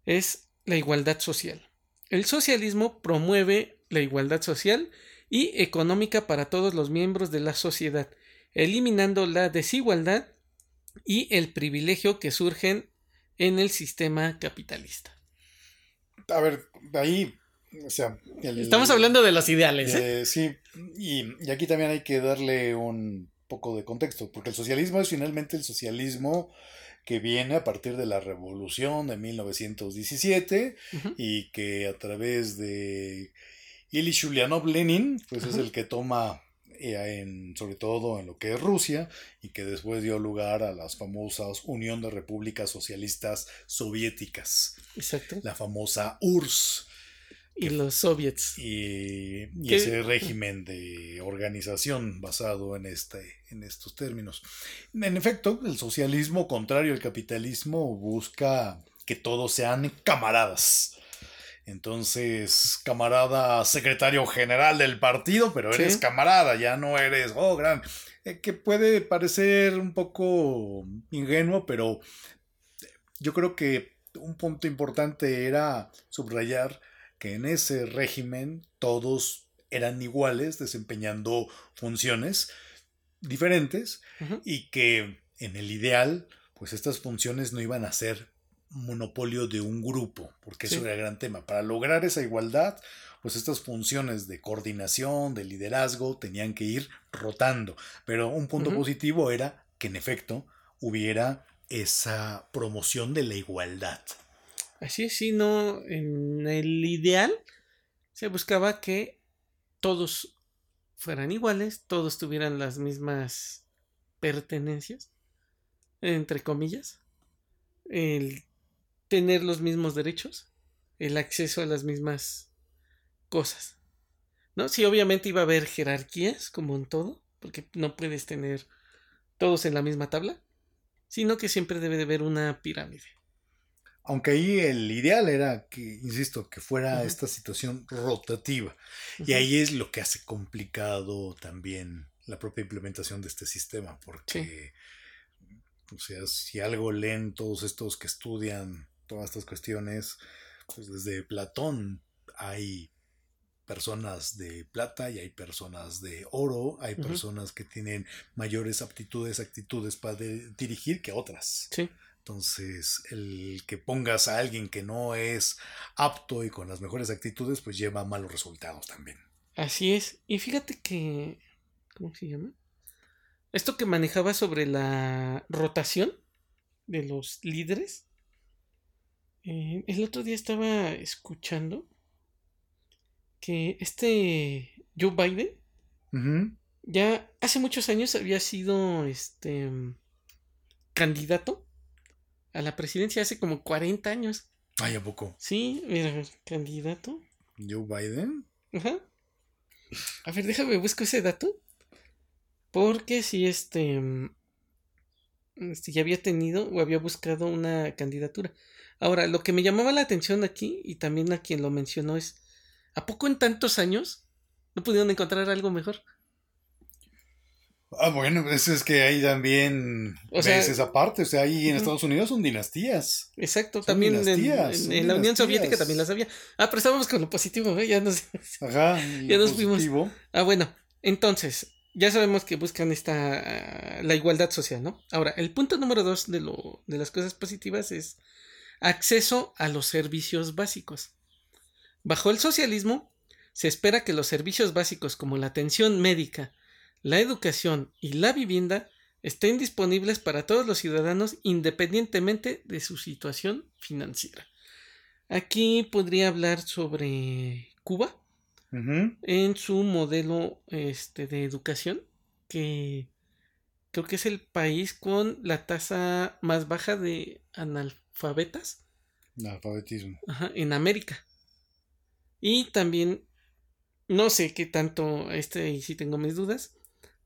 Es la igualdad social. El socialismo promueve la igualdad social y económica para todos los miembros de la sociedad, eliminando la desigualdad y el privilegio que surgen en el sistema capitalista. A ver, ahí, o sea, estamos hablando de los ideales. ¿eh? Eh, sí, y, y aquí también hay que darle un poco de contexto, porque el socialismo es finalmente el socialismo que viene a partir de la revolución de 1917 y que a través de Ilyich Ulyanov Lenin, pues es el que toma eh, en, sobre todo en lo que es Rusia y que después dio lugar a las famosas Unión de Repúblicas Socialistas Soviéticas. Exacto. La famosa URSS y los soviets. Y, ese régimen de organización basado en, este, en estos términos. En efecto, el socialismo, contrario al capitalismo, busca que todos sean camaradas. Entonces, camarada secretario general del partido, pero eres camarada, ya no eres, oh, gran. Eh, que puede parecer un poco ingenuo, pero yo creo que un punto importante era subrayar que en ese régimen todos eran iguales, desempeñando funciones diferentes y que en el ideal, pues estas funciones no iban a ser monopolio de un grupo, porque eso era el gran tema. Para lograr esa igualdad, pues estas funciones de coordinación, de liderazgo, tenían que ir rotando. Pero un punto positivo era que en efecto hubiera esa promoción de la igualdad. Así es, sino en el ideal se buscaba que todos fueran iguales, todos tuvieran las mismas pertenencias. entre comillas, el tener los mismos derechos, el acceso a las mismas cosas. ¿No? Sí, obviamente iba a haber jerarquías, como en todo, porque no puedes tener todos en la misma tabla, sino que siempre debe de haber una pirámide. Aunque ahí el ideal era que, insisto, que fuera esta situación rotativa. Y ahí es lo que hace complicado también la propia implementación de este sistema, porque, o sea, si algo leen todos estos que estudian todas estas cuestiones, pues desde Platón hay personas de plata y hay personas de oro, hay personas que tienen mayores aptitudes, actitudes para dirigir que otras. Sí. Entonces, el que pongas a alguien que no es apto y con las mejores actitudes, pues lleva malos resultados también. Así es. Y fíjate que. ¿Cómo se llama? Esto que manejaba sobre la rotación de los líderes. Eh, el otro día estaba escuchando que este Joe Biden ya hace muchos años había sido este candidato a la presidencia hace como 40 años. Ay, ¿a poco? Sí, mira, candidato. Joe Biden. Ajá. A ver, déjame busco ese dato. Porque si este, este ya había tenido o había buscado una candidatura. Ahora, lo que me llamaba la atención aquí, y también a quien lo mencionó, es ¿a poco en tantos años no pudieron encontrar algo mejor? Ah, bueno, pues es que ahí también o ves esa parte. O sea, ahí en Estados Unidos son dinastías. Exacto, también en, la Unión Soviética también las había. Ah, pero estábamos con lo positivo, ¿eh? Ya nos, Ajá, ya nos fuimos. Ah, bueno, entonces, ya sabemos que buscan esta la igualdad social, ¿no? Ahora, el punto número dos de, lo, de las cosas positivas es acceso a los servicios básicos. Bajo el socialismo, se espera que los servicios básicos como la atención médica, la educación y la vivienda estén disponibles para todos los ciudadanos independientemente de su situación financiera. Aquí podría hablar sobre Cuba en su modelo este, de educación, que creo que es el país con la tasa más baja de analfabetas. Analfabetismo. en América. Y también, no sé qué tanto, este y si tengo mis dudas,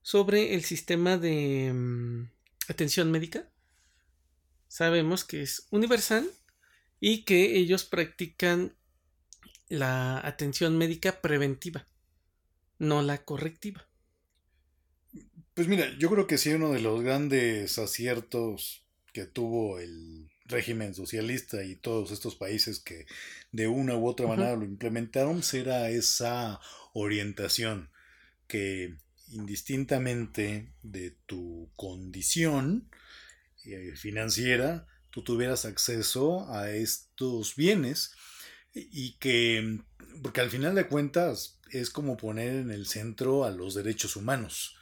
sobre el sistema de mm, atención médica. Sabemos que es universal y que ellos practican la atención médica preventiva, no la correctiva. Pues mira, yo creo que sí uno de los grandes aciertos que tuvo el régimen socialista y todos estos países que de una u otra manera lo implementaron será esa orientación que indistintamente de tu condición eh, financiera, tú tuvieras acceso a estos bienes y que, porque al final de cuentas es como poner en el centro a los derechos humanos.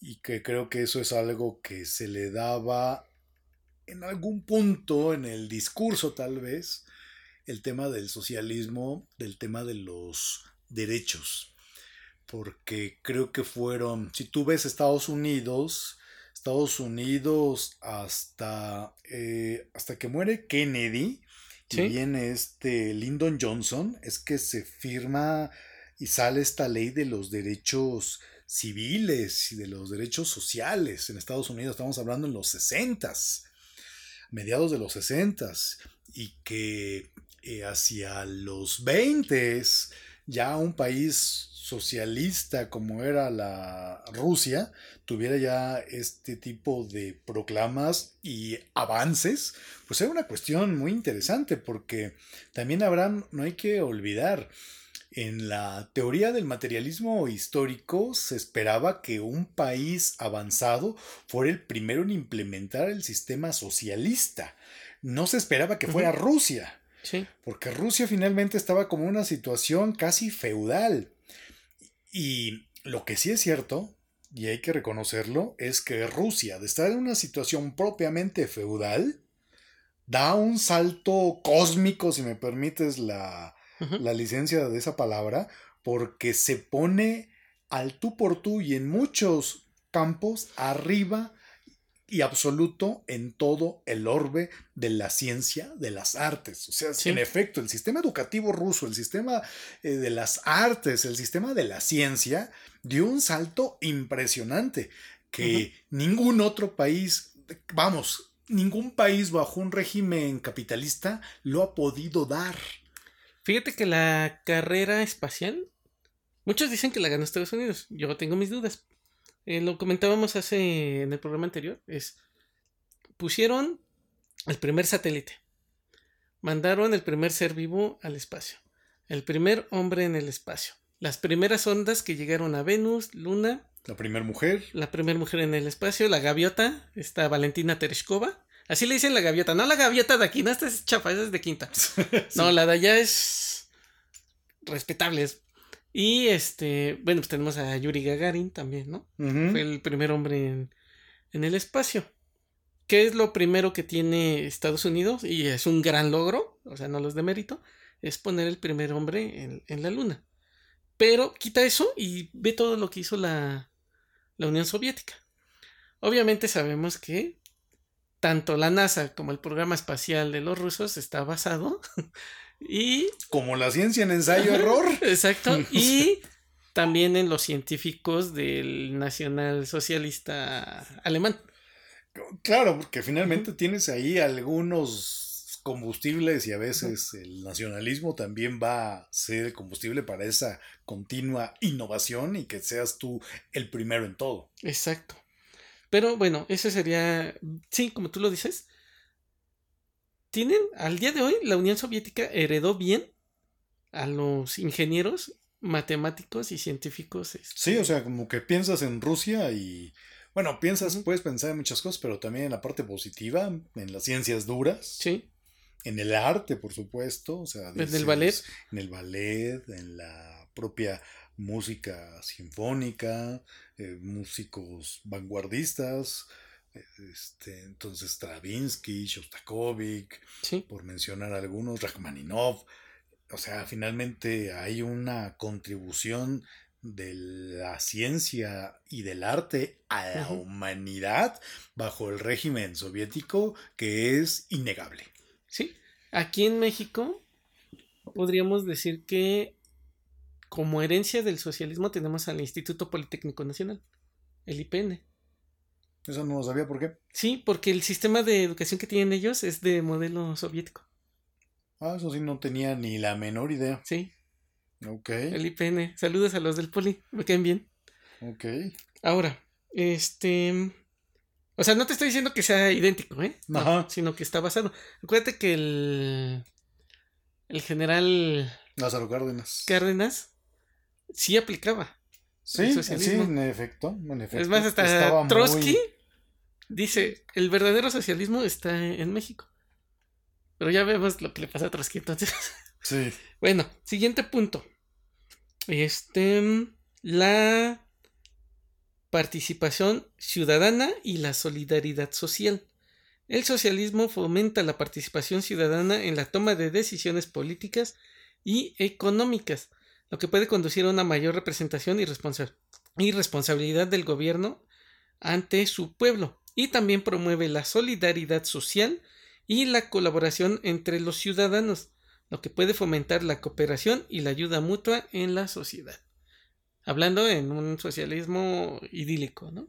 Y que creo que eso es algo que se le daba en algún punto en el discurso tal vez el tema del socialismo, del tema de los derechos porque creo que fueron, si tú ves Estados Unidos, Estados Unidos hasta, eh, hasta que muere Kennedy y viene este Lyndon Johnson, es que se firma y sale esta ley de los derechos civiles y de los derechos sociales en Estados Unidos, estamos hablando en los 60 mediados de los 60 y que eh, hacia los 20 ya un país socialista como era la Rusia tuviera ya este tipo de proclamas y avances, pues era una cuestión muy interesante porque también habrá, no hay que olvidar, en la teoría del materialismo histórico se esperaba que un país avanzado fuera el primero en implementar el sistema socialista. No se esperaba que fuera Rusia. Porque Rusia finalmente estaba como una situación casi feudal. Y lo que sí es cierto, y hay que reconocerlo, es que Rusia, de estar en una situación propiamente feudal, da un salto cósmico, si me permites la, licencia de esa palabra, porque se pone al tú por tú y en muchos campos arriba y absoluto en todo el orbe de la ciencia de las artes. O sea, en efecto, el sistema educativo ruso, el sistema eh, de las artes, el sistema de la ciencia, dio un salto impresionante que ningún otro país, vamos, ningún país bajo un régimen capitalista lo ha podido dar. Fíjate que la carrera espacial, muchos dicen que la ganó Estados Unidos. Yo tengo mis dudas. Eh, lo comentábamos hace en el programa anterior. Es pusieron el primer satélite, mandaron el primer ser vivo al espacio, el primer hombre en el espacio, las primeras ondas que llegaron a Venus, Luna. La primera mujer. La primera mujer en el espacio, la gaviota, está Valentina Tereshkova. Así le dicen la gaviota. No la gaviota de aquí, no, esta es chafa, esa es de quinta. No, la de allá es respetable. Y este, bueno, pues tenemos a Yuri Gagarin también, ¿no? Fue el primer hombre en, en, el espacio. ¿Qué es lo primero que tiene Estados Unidos? Y es un gran logro, o sea, no los de mérito, es poner el primer hombre en, en la luna. Pero quita eso y ve todo lo que hizo la, la Unión Soviética. Obviamente sabemos que tanto la NASA como el programa espacial de los rusos está basado y como la ciencia en ensayo error. Exacto. Y también en los científicos del nacional socialista alemán. Claro, porque finalmente tienes ahí algunos combustibles y a veces el nacionalismo también va a ser combustible para esa continua innovación y que seas tú el primero en todo. Exacto. Pero bueno, ese sería, sí, como tú lo dices, tienen, al día de hoy, la Unión Soviética heredó bien a los ingenieros, matemáticos y científicos. Este sí, o sea, como que piensas en Rusia y, bueno, piensas, puedes pensar en muchas cosas, pero también en la parte positiva, en las ciencias duras. Sí. En el arte, por supuesto, o sea, en el ballet. En el ballet, en la propia música sinfónica, eh, músicos vanguardistas, este, entonces Stravinsky, Shostakovich, por mencionar algunos, Rachmaninoff. O sea, finalmente hay una contribución de la ciencia y del arte a la humanidad bajo el régimen soviético que es innegable. Sí, aquí en México podríamos decir que como herencia del socialismo tenemos al Instituto Politécnico Nacional, el IPN. Eso no lo sabía por qué. Sí, porque el sistema de educación que tienen ellos es de modelo soviético. Ah, eso sí, no tenía ni la menor idea. Sí. Ok. El IPN. Saludos a los del Poli, me quedan bien. Ok. Ahora, este... O sea, no te estoy diciendo que sea idéntico, ¿eh? Ajá. sino que está basado. Acuérdate que el... El general... Lázaro Cárdenas. Cárdenas sí aplicaba. Sí, sí, en efecto, Es más, hasta Trotsky dice, el verdadero socialismo está en México. Pero ya vemos lo que le pasa a Trotsky entonces. Sí. bueno, siguiente punto. Este, la participación ciudadana y la solidaridad social. El socialismo fomenta la participación ciudadana en la toma de decisiones políticas y económicas, lo que puede conducir a una mayor representación y, responsabilidad del gobierno ante su pueblo y también promueve la solidaridad social y la colaboración entre los ciudadanos, lo que puede fomentar la cooperación y la ayuda mutua en la sociedad. Hablando en un socialismo idílico, ¿no?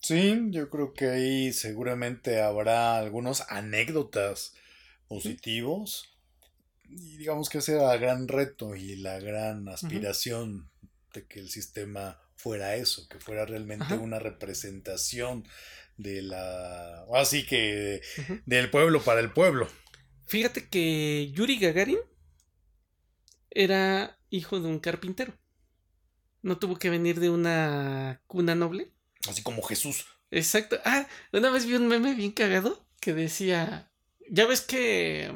Sí, yo creo que ahí seguramente habrá algunos anécdotas positivos y digamos que ese era el gran reto y la gran aspiración de que el sistema fuera eso, que fuera realmente una representación de la... Así que del pueblo para el pueblo. Fíjate que Yuri Gagarin era hijo de un carpintero. No tuvo que venir de una cuna noble. Así como Jesús. Exacto. Ah, una vez vi un meme bien cagado que decía, ya ves que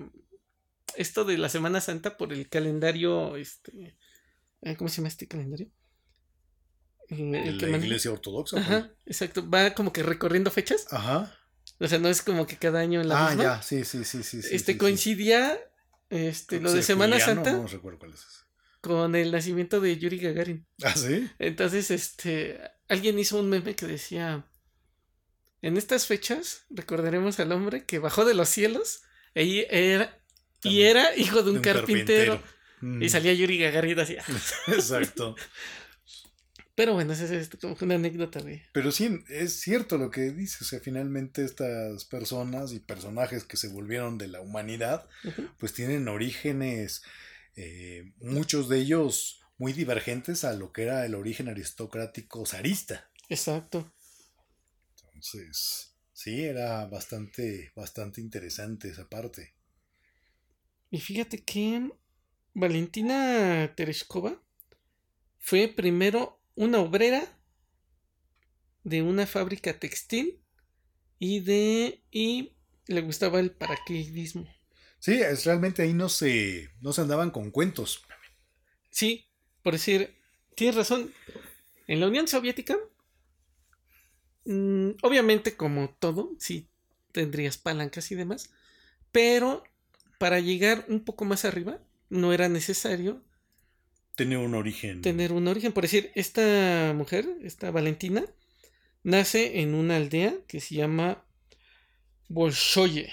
esto de la Semana Santa por el calendario, este, ¿cómo se llama este calendario? El, la iglesia ortodoxa. Ajá, exacto. Va como que recorriendo fechas. Ajá. O sea, no es como que cada año en la ah, ya, sí, sí, sí, sí. Este coincidía, este, lo de Semana Santa. No recuerdo cuál es. Con el nacimiento de Yuri Gagarin. Ah, sí. Entonces, este, alguien hizo un meme que decía, En estas fechas recordaremos al hombre que bajó de los cielos y era, y era hijo de un, carpintero. Y mm. salía Yuri Gagarin así. Exacto. Pero bueno, esa es como una anécdota, de... Pero sí, es cierto lo que dices. O sea, finalmente estas personas y personajes que se volvieron de la humanidad, pues tienen orígenes, eh, muchos de ellos muy divergentes a lo que era el origen aristocrático zarista. Exacto. Entonces, sí, era bastante, bastante interesante esa parte. Y fíjate que Valentina Tereshkova fue primero una obrera de una fábrica textil y de y le gustaba el paracaidismo. Sí, es realmente ahí no se no se andaban con cuentos. Sí, por decir, tienes razón. En la Unión Soviética, mm, obviamente como todo, sí tendrías palancas y demás, pero para llegar un poco más arriba no era necesario Tener un origen. Tener un origen. Por decir, esta mujer, esta Valentina, nace en una aldea que se llama Bolshoye.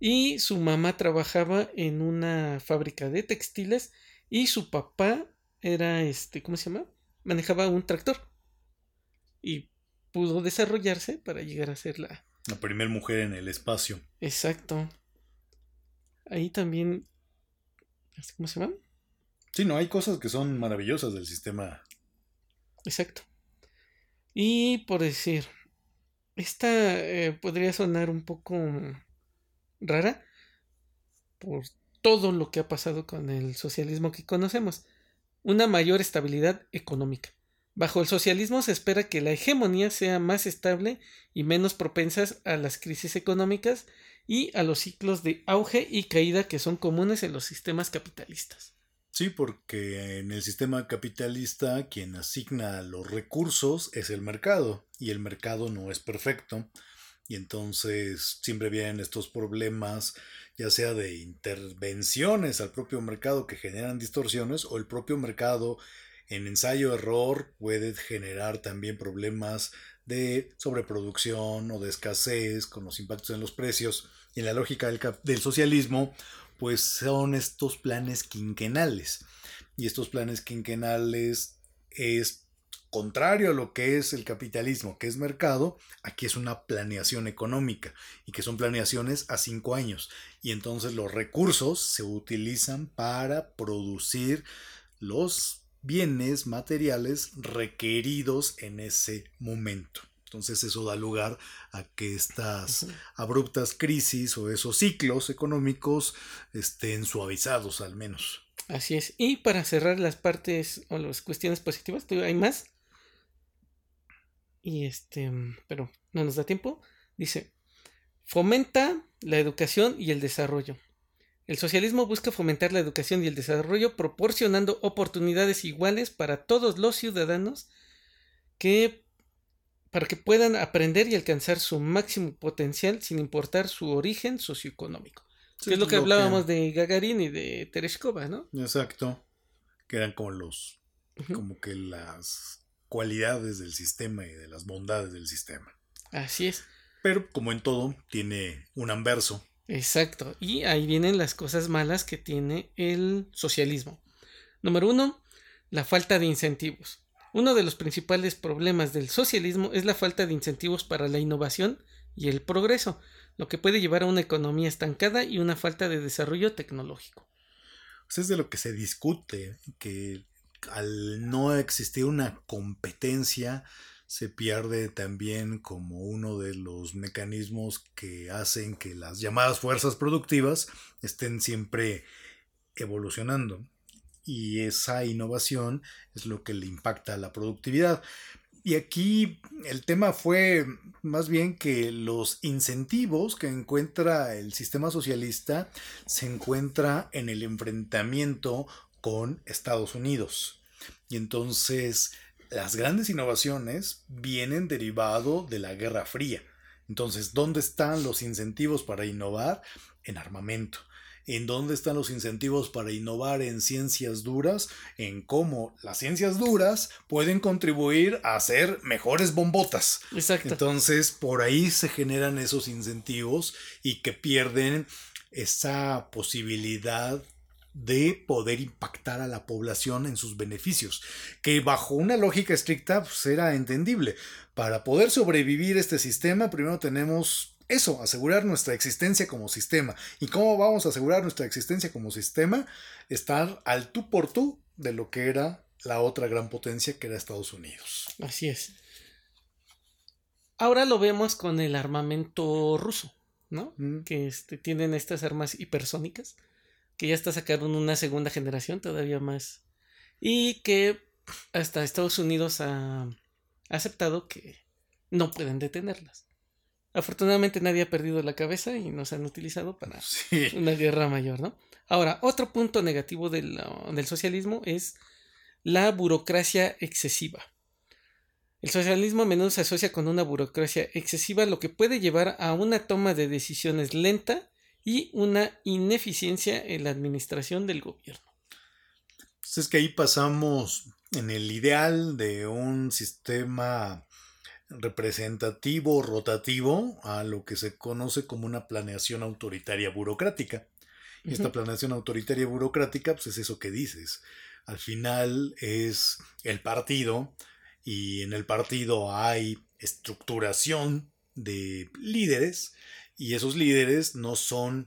Y su mamá trabajaba en una fábrica de textiles y su papá era este, ¿cómo se llama? Manejaba un tractor. Y pudo desarrollarse para llegar a ser la... La primera mujer en el espacio. Exacto. Ahí también... ¿Cómo se llama? Sí, no, hay cosas que son maravillosas del sistema. Exacto. Y por decir, esta eh, podría sonar un poco rara por todo lo que ha pasado con el socialismo que conocemos. Una mayor estabilidad económica. Bajo el socialismo se espera que la hegemonía sea más estable y menos propensas a las crisis económicas y a los ciclos de auge y caída que son comunes en los sistemas capitalistas. Sí, porque en el sistema capitalista quien asigna los recursos es el mercado y el mercado no es perfecto. Y entonces siempre vienen estos problemas ya sea de intervenciones al propio mercado que generan distorsiones o el propio mercado en ensayo error puede generar también problemas de sobreproducción o de escasez con los impactos en los precios en la lógica del, del socialismo pues son estos planes quinquenales. Y estos planes quinquenales es contrario a lo que es el capitalismo, que es mercado, aquí es una planeación económica y que son planeaciones a cinco años. Y entonces los recursos se utilizan para producir los bienes materiales requeridos en ese momento. Entonces eso da lugar a que estas abruptas crisis o esos ciclos económicos estén suavizados al menos. Así es. Y para cerrar las partes o las cuestiones positivas, hay más. Y este, pero no nos da tiempo. Dice, fomenta la educación y el desarrollo. El socialismo busca fomentar la educación y el desarrollo proporcionando oportunidades iguales para todos los ciudadanos que para que puedan aprender y alcanzar su máximo potencial sin importar su origen socioeconómico. que es lo que hablábamos de Gagarin y de Tereshkova, ¿no? Exacto. Que eran como los, como que las cualidades del sistema y de las bondades del sistema. Así es. Pero como en todo, tiene un anverso. Exacto. Y ahí vienen las cosas malas que tiene el socialismo. Número uno, la falta de incentivos. Uno de los principales problemas del socialismo es la falta de incentivos para la innovación y el progreso, lo que puede llevar a una economía estancada y una falta de desarrollo tecnológico. Pues es de lo que se discute, que al no existir una competencia se pierde también como uno de los mecanismos que hacen que las llamadas fuerzas productivas estén siempre evolucionando y esa innovación es lo que le impacta a la productividad. Y aquí el tema fue más bien que los incentivos que encuentra el sistema socialista se encuentra en el enfrentamiento con Estados Unidos. Y entonces las grandes innovaciones vienen derivado de la Guerra Fría. Entonces, ¿dónde están los incentivos para innovar? En armamento en dónde están los incentivos para innovar en ciencias duras, en cómo las ciencias duras pueden contribuir a hacer mejores bombotas. Exacto. Entonces, por ahí se generan esos incentivos y que pierden esa posibilidad de poder impactar a la población en sus beneficios, que bajo una lógica estricta pues, era entendible. Para poder sobrevivir este sistema, primero tenemos eso, asegurar nuestra existencia como sistema. ¿Y cómo vamos a asegurar nuestra existencia como sistema? Estar al tú por tú de lo que era la otra gran potencia que era Estados Unidos. Así es. Ahora lo vemos con el armamento ruso, ¿no? Que este, tienen estas armas hipersónicas que ya está sacaron una segunda generación todavía más y que hasta Estados Unidos ha aceptado que no pueden detenerlas. Afortunadamente nadie ha perdido la cabeza y nos han utilizado para una guerra mayor, ¿no? Ahora, otro punto negativo del, del socialismo es la burocracia excesiva. El socialismo a menudo se asocia con una burocracia excesiva, lo que puede llevar a una toma de decisiones lenta y una ineficiencia en la administración del gobierno. Pues es que ahí pasamos en el ideal de un sistema representativo rotativo a lo que se conoce como una planeación autoritaria burocrática. Y esta planeación autoritaria burocrática, pues es eso que dices. Al final es el partido y en el partido hay estructuración de líderes y esos líderes no son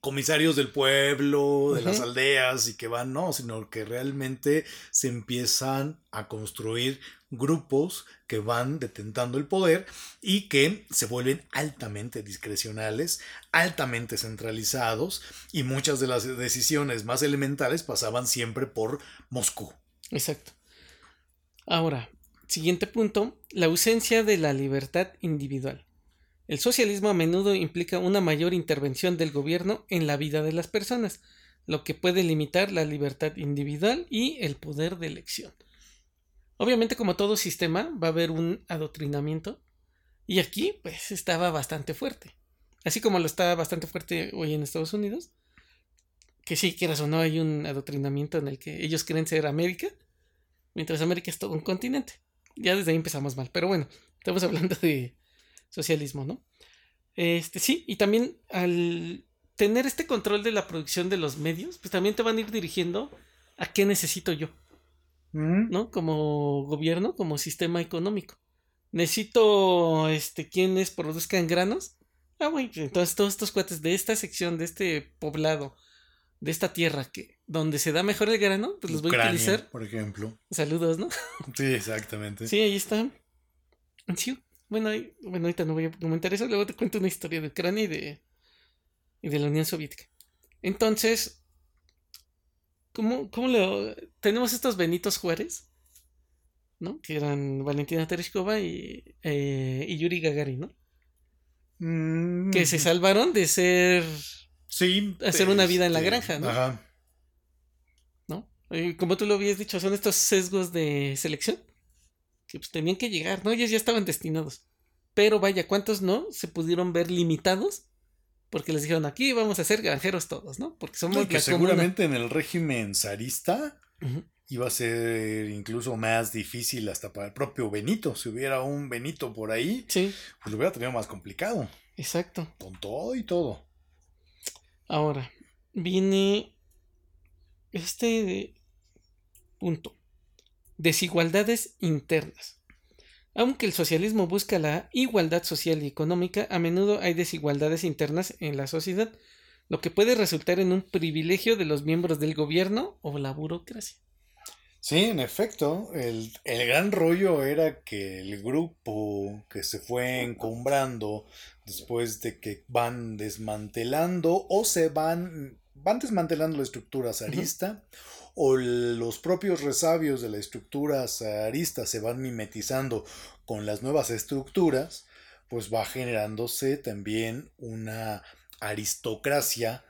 comisarios del pueblo, de las aldeas y que van, no, sino que realmente se empiezan a construir grupos que van detentando el poder y que se vuelven altamente discrecionales, altamente centralizados y muchas de las decisiones más elementales pasaban siempre por Moscú. Exacto. Ahora, siguiente punto, la ausencia de la libertad individual. El socialismo a menudo implica una mayor intervención del gobierno en la vida de las personas, lo que puede limitar la libertad individual y el poder de elección. Obviamente, como todo sistema, va a haber un adoctrinamiento, y aquí, pues, estaba bastante fuerte. Así como lo está bastante fuerte hoy en Estados Unidos, que sí, quieras o no, hay un adoctrinamiento en el que ellos creen ser América, mientras América es todo un continente. Ya desde ahí empezamos mal, pero bueno, estamos hablando de, socialismo, ¿no? Este, sí, y también al tener este control de la producción de los medios, pues también te van a ir dirigiendo a qué necesito yo, ¿no? Como gobierno, como sistema económico. Necesito, este, quienes produzcan granos. Ah, güey, pues entonces todos estos cuates de esta sección, de este poblado, de esta tierra que donde se da mejor el grano, pues los voy a utilizar. Por ejemplo. Saludos, ¿no? Sí, exactamente. Sí, ahí están. Sí, bueno, bueno, ahorita no voy a comentar eso, luego te cuento una historia de Ucrania y de, y de la Unión Soviética. Entonces, ¿cómo, cómo lo...? Tenemos estos Benitos Juárez, ¿no? Que eran Valentina Tereshkova y, eh, y Yuri Gagarin, ¿no? Mm, que se salvaron de ser... Sí. Hacer una vida en la este, granja, ¿no? Ajá. ¿No? como tú lo habías dicho, son estos sesgos de selección que pues tenían que llegar, ¿no? Ellos ya estaban destinados. Pero vaya, ¿cuántos no se pudieron ver limitados? Porque les dijeron, aquí vamos a ser granjeros todos, ¿no? Porque somos que seguramente en el régimen zarista iba a ser incluso más difícil hasta para el propio Benito. Si hubiera un Benito por ahí, sí. pues lo hubiera tenido más complicado. Exacto. Con todo y todo. Ahora, viene este punto desigualdades internas. Aunque el socialismo busca la igualdad social y económica, a menudo hay desigualdades internas en la sociedad, lo que puede resultar en un privilegio de los miembros del gobierno o la burocracia. Sí, en efecto, el, el gran rollo era que el grupo que se fue encumbrando después de que van desmantelando o se van, van desmantelando la estructura zarista o los propios resabios de la estructura zarista se van mimetizando con las nuevas estructuras, pues va generándose también una aristocracia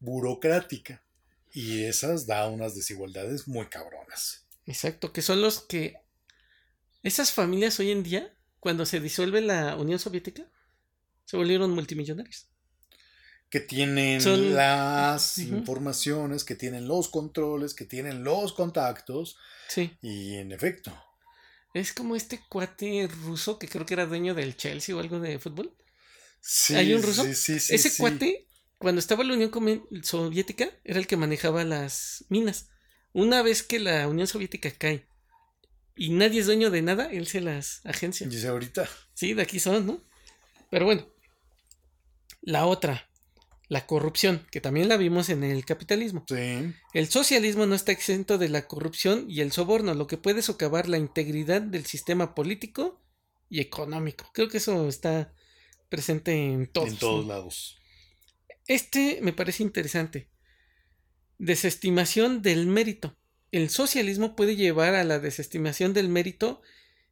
burocrática. Y esas da unas desigualdades muy cabronas. Exacto, que son los que esas familias hoy en día, cuando se disuelve la Unión Soviética, se volvieron multimillonarios que tienen las informaciones, que tienen los controles, que tienen los contactos. Sí. Y en efecto. Es como este cuate ruso que creo que era dueño del Chelsea o algo de fútbol. Sí. Hay un ruso. Sí, sí, Ese cuate, cuando estaba la Unión Soviética, era el que manejaba las minas. Una vez que la Unión Soviética cae y nadie es dueño de nada, él se las agencia. Dice ahorita. Sí, de aquí son, ¿no? Pero bueno, la otra, la corrupción, que también la vimos en el capitalismo. Sí. El socialismo no está exento de la corrupción y el soborno, lo que puede socavar la integridad del sistema político y económico. Creo que eso está presente en todos. En todos lados. Este me parece interesante. Desestimación del mérito. El socialismo puede llevar a la desestimación del mérito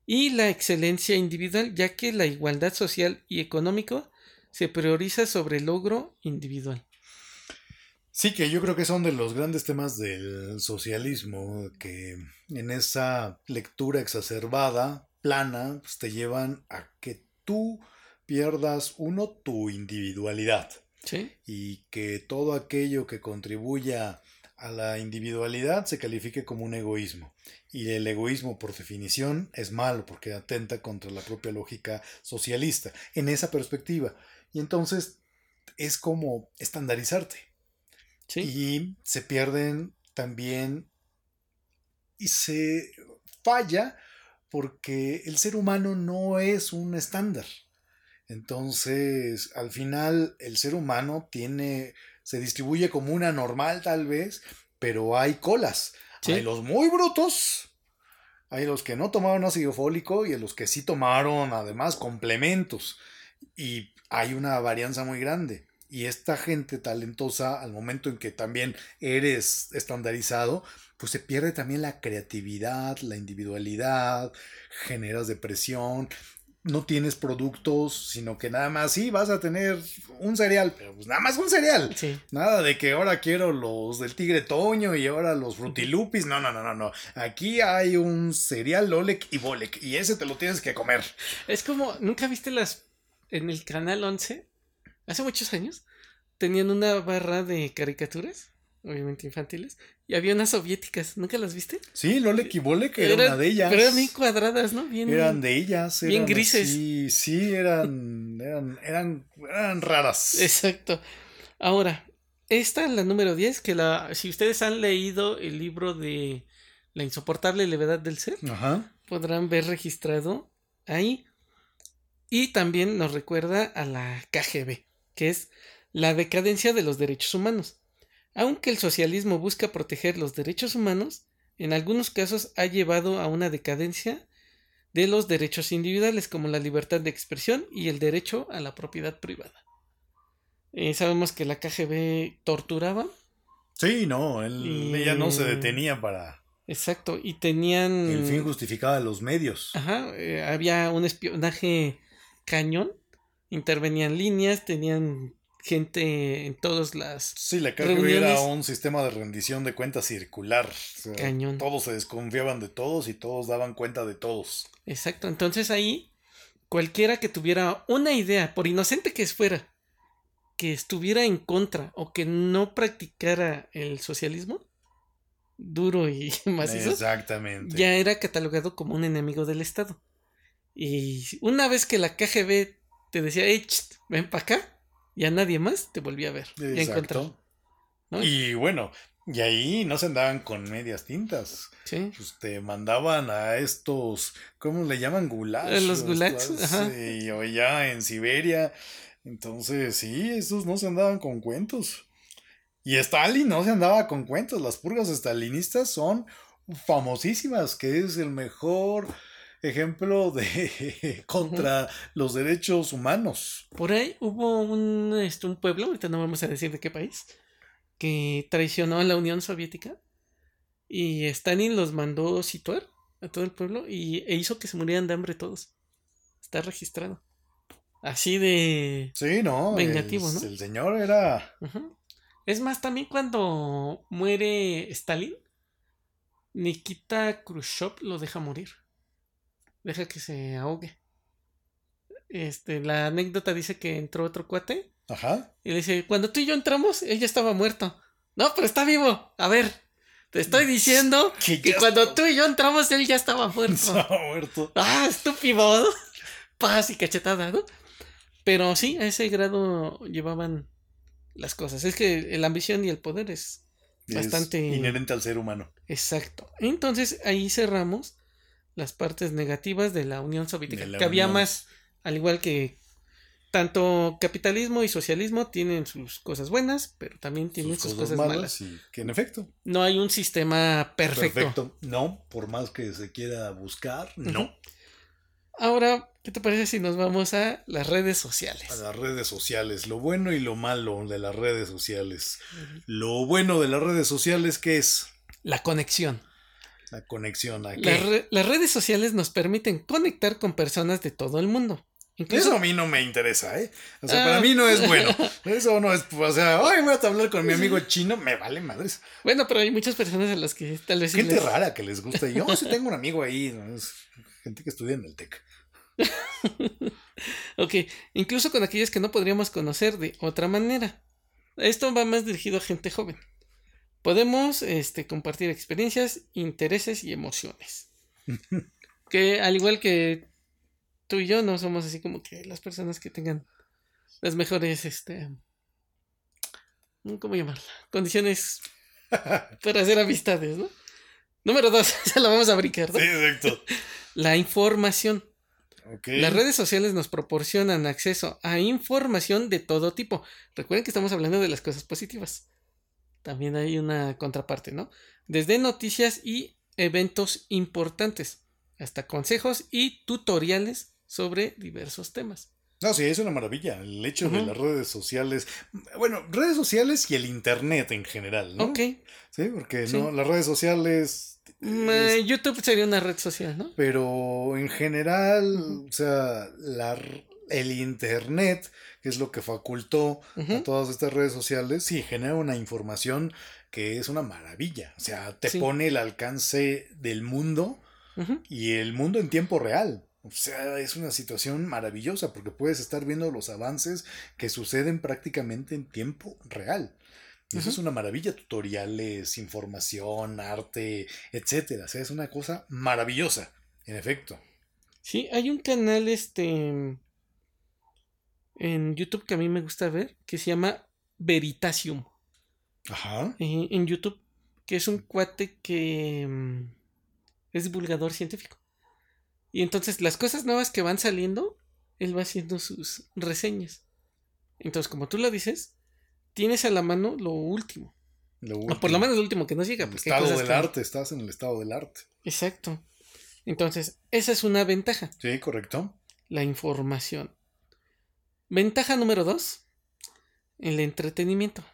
y la excelencia individual, ya que la igualdad social y económico se prioriza sobre el logro individual. Sí, que yo creo que son de los grandes temas del socialismo, que en esa lectura exacerbada, plana, pues te llevan a que tú pierdas, uno, tu individualidad. ¿Sí? Y que todo aquello que contribuya a la individualidad se califique como un egoísmo. Y el egoísmo, por definición, es malo porque atenta contra la propia lógica socialista, en esa perspectiva. Y entonces es como estandarizarte. Y se pierden también y se falla porque el ser humano no es un estándar. Entonces, al final, el ser humano tiene se distribuye como una normal tal vez, pero hay colas. Hay los muy brutos, hay los que no tomaron ácido fólico y los que sí tomaron además complementos. Y hay una varianza muy grande. Y esta gente talentosa, al momento en que también eres estandarizado, pues se pierde también la creatividad, la individualidad, generas depresión no tienes productos, sino que nada más sí vas a tener un cereal, pero pues nada más un cereal. Nada de que ahora quiero los del Tigre Toño y ahora los Frutilupis. No, no, no, no, no. Aquí hay un cereal Olek y Bolek y ese te lo tienes que comer. Es como, ¿nunca viste las en el canal 11? Hace muchos años tenían una barra de caricaturas obviamente infantiles, y había unas soviéticas, ¿nunca las viste? Sí, Lole Kibole, que era una de ellas. Pero eran bien cuadradas, ¿no? Bien, eran de ellas. bien grises. Sí, sí, eran, eran, eran, eran raras. Exacto. Ahora, esta es la número 10, que la, si ustedes han leído el libro de La insoportable levedad del ser, podrán ver registrado ahí. Y también nos recuerda a la KGB, que es la decadencia de los derechos humanos. Aunque el socialismo busca proteger los derechos humanos, en algunos casos ha llevado a una decadencia de los derechos individuales como la libertad de expresión y el derecho a la propiedad privada. Eh, sabemos que la KGB torturaba. Sí, no, ella no se detenía para... Exacto, y tenían... El fin justificaba los medios. Ajá, eh, había un espionaje cañón, intervenían líneas, tenían gente en todas las. Sí, la KGB era un sistema de rendición de cuentas circular. Cañón. Todos se desconfiaban de todos y todos daban cuenta de todos. Exacto. Entonces ahí, cualquiera que tuviera una idea, por inocente que fuera, que estuviera en contra o que no practicara el socialismo, duro y macizo, Exactamente. ya era catalogado como un enemigo del Estado. Y una vez que la KGB te decía, hey, ven para acá, y a nadie más te volví a ver Exacto. y bueno, y ahí no se andaban con medias tintas. Sí. Pues te mandaban a estos, ¿cómo le llaman? Gulags. Los gulags. Ajá. o ya en Siberia. Entonces, sí, esos no se andaban con cuentos. Y Stalin no se andaba con cuentos. Las purgas estalinistas son famosísimas, que es el mejor ejemplo de contra los derechos humanos. Por ahí hubo un, este, un pueblo, ahorita no vamos a decir de qué país, que traicionó a la Unión Soviética y Stalin los mandó situar a todo el pueblo y, e hizo que se murieran de hambre todos. Está registrado. Así de... Sí, no. Vengativo, ¿no? El señor era... Es más, también cuando muere Stalin, Nikita Khrushchev lo deja morir deja que se ahogue. Este, la anécdota dice que entró otro cuate Ajá. Y le dice, cuando tú y yo entramos, él ya estaba muerto. No, pero está vivo. A ver, te estoy diciendo que, cuando tú y yo entramos, él ya estaba muerto. Estaba muerto. Ah, estúpido. Paz y cachetada, ¿no? Pero sí, a ese grado llevaban las cosas. Es que la ambición y el poder es, bastante inherente al ser humano. Exacto. Entonces ahí cerramos las partes negativas de la Unión Soviética. Que había más, al igual que tanto capitalismo y socialismo tienen sus cosas buenas, pero también tienen sus, cosas, malas. que en efecto. No hay un sistema perfecto. Perfecto. No, por más que se quiera buscar, no. Ahora, ¿qué te parece si nos vamos a las redes sociales? A las redes sociales, lo bueno y lo malo de las redes sociales. Lo bueno de las redes sociales, ¿qué es? La conexión. La conexión, ¿a las redes sociales nos permiten conectar con personas de todo el mundo. Eso a mí no me interesa, ¿eh? O sea, para mí no es bueno. Eso no es, o sea, ay, voy a hablar con mi amigo chino, me vale madres. Bueno, pero hay muchas personas a las que tal vez... Gente rara que les gusta. Yo sí tengo un amigo ahí, gente que estudia en el TEC. ok, incluso con aquellas que no podríamos conocer de otra manera. Esto va más dirigido a gente joven. Podemos este, compartir experiencias, intereses y emociones. que al igual que tú y yo no somos así como que las personas que tengan las mejores, este, ¿cómo llamarla? Condiciones para hacer amistades, ¿no? Número dos, ya la vamos a brincar, ¿no? Sí, exacto. la información. Las redes sociales nos proporcionan acceso a información de todo tipo. Recuerden que estamos hablando de las cosas positivas. También hay una contraparte, ¿no? Desde noticias y eventos importantes, hasta consejos y tutoriales sobre diversos temas. No, sí, es una maravilla. El hecho de las redes sociales. Bueno, redes sociales y el internet en general, ¿no? Ok. Sí, porque no, las redes sociales. Mm, YouTube sería una red social, ¿no? Pero en general, o sea, la, el internet, que es lo que facultó a todas estas redes sociales, sí, genera una información que es una maravilla. O sea, te pone el alcance del mundo y el mundo en tiempo real. O sea, es una situación maravillosa porque puedes estar viendo los avances que suceden prácticamente en tiempo real. Y eso es una maravilla, tutoriales, información, arte, etcétera. O sea, es una cosa maravillosa, en efecto. Sí, hay un canal este en YouTube que a mí me gusta ver que se llama Veritasium. Ajá. Eh, en YouTube, que es un cuate que mm, es divulgador científico. Y entonces las cosas nuevas que van saliendo, él va haciendo sus reseñas. Entonces, como tú lo dices, tienes a la mano lo último. O por lo menos lo último que nos llega. El estado del arte, estás en el estado del arte. Exacto. Entonces, esa es una ventaja. Sí, correcto. La información. Ventaja número dos, el entretenimiento.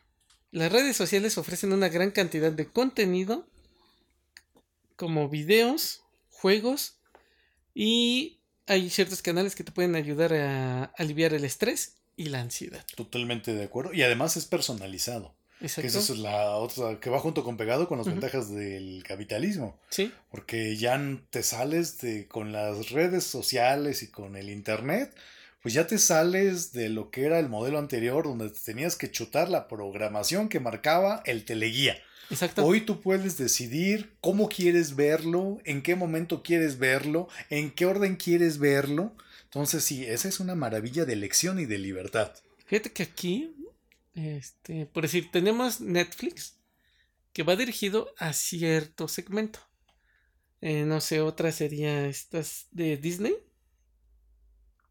Las redes sociales ofrecen una gran cantidad de contenido como videos, juegos y hay ciertos canales que te pueden ayudar a aliviar el estrés y la ansiedad. Totalmente de acuerdo. Y además es personalizado. Exacto. Que esa es la otra que va junto con pegado con las ventajas del capitalismo. Sí. Porque ya te sales de con las redes sociales y con el internet, pues ya te sales de lo que era el modelo anterior donde tenías que chutar la programación que marcaba el teleguía. Hoy tú puedes decidir cómo quieres verlo, en qué momento quieres verlo, en qué orden quieres verlo. Entonces, sí, esa es una maravilla de elección y de libertad. Fíjate que aquí, este, por decir, tenemos Netflix que va dirigido a cierto segmento. Eh, no sé, otra sería estas de Disney,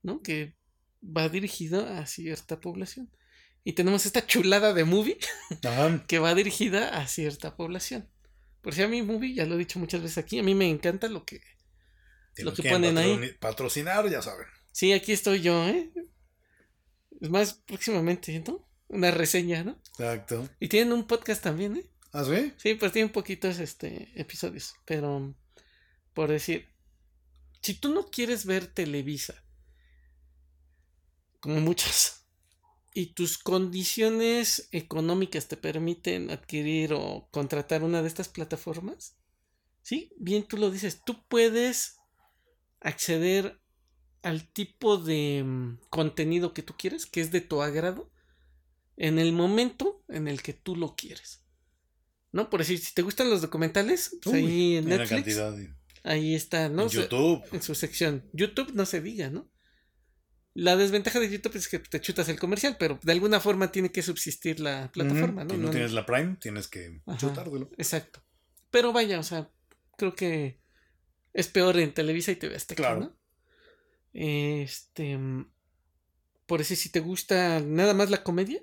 ¿no? Que va dirigido a cierta población. Y tenemos esta chulada de movie que va dirigida a cierta población. Por si a mi movie, ya lo he dicho muchas veces aquí, a mí me encanta lo que, lo que ponen ahí. Patrocinar, ya saben. Sí, aquí estoy yo, ¿eh? Es más, próximamente, ¿no? Una reseña, ¿no? Exacto. Y tienen un podcast también, ¿eh? ¿Ah, sí? Sí, pues tienen poquitos este, episodios. Pero, por decir, si tú no quieres ver Televisa, como muchos, y tus condiciones económicas te permiten adquirir o contratar una de estas plataformas, ¿sí? Bien tú lo dices, tú puedes acceder al tipo de mm, contenido que tú quieres, que es de tu agrado, en el momento en el que tú lo quieres. ¿No? Por decir, si te gustan los documentales, pues ahí en Netflix. Ahí está, ¿no? En YouTube. En su sección. YouTube no se diga, ¿no? La desventaja de YouTube es que te chutas el comercial, pero de alguna forma tiene que subsistir la plataforma, ¿no? Si no, tienes la Prime, tienes que chutártelo. Exacto. Pero vaya, o sea, creo que es peor en Televisa y TV Azteca, claro. ¿no? Este. Por eso, si te gusta nada más la comedia,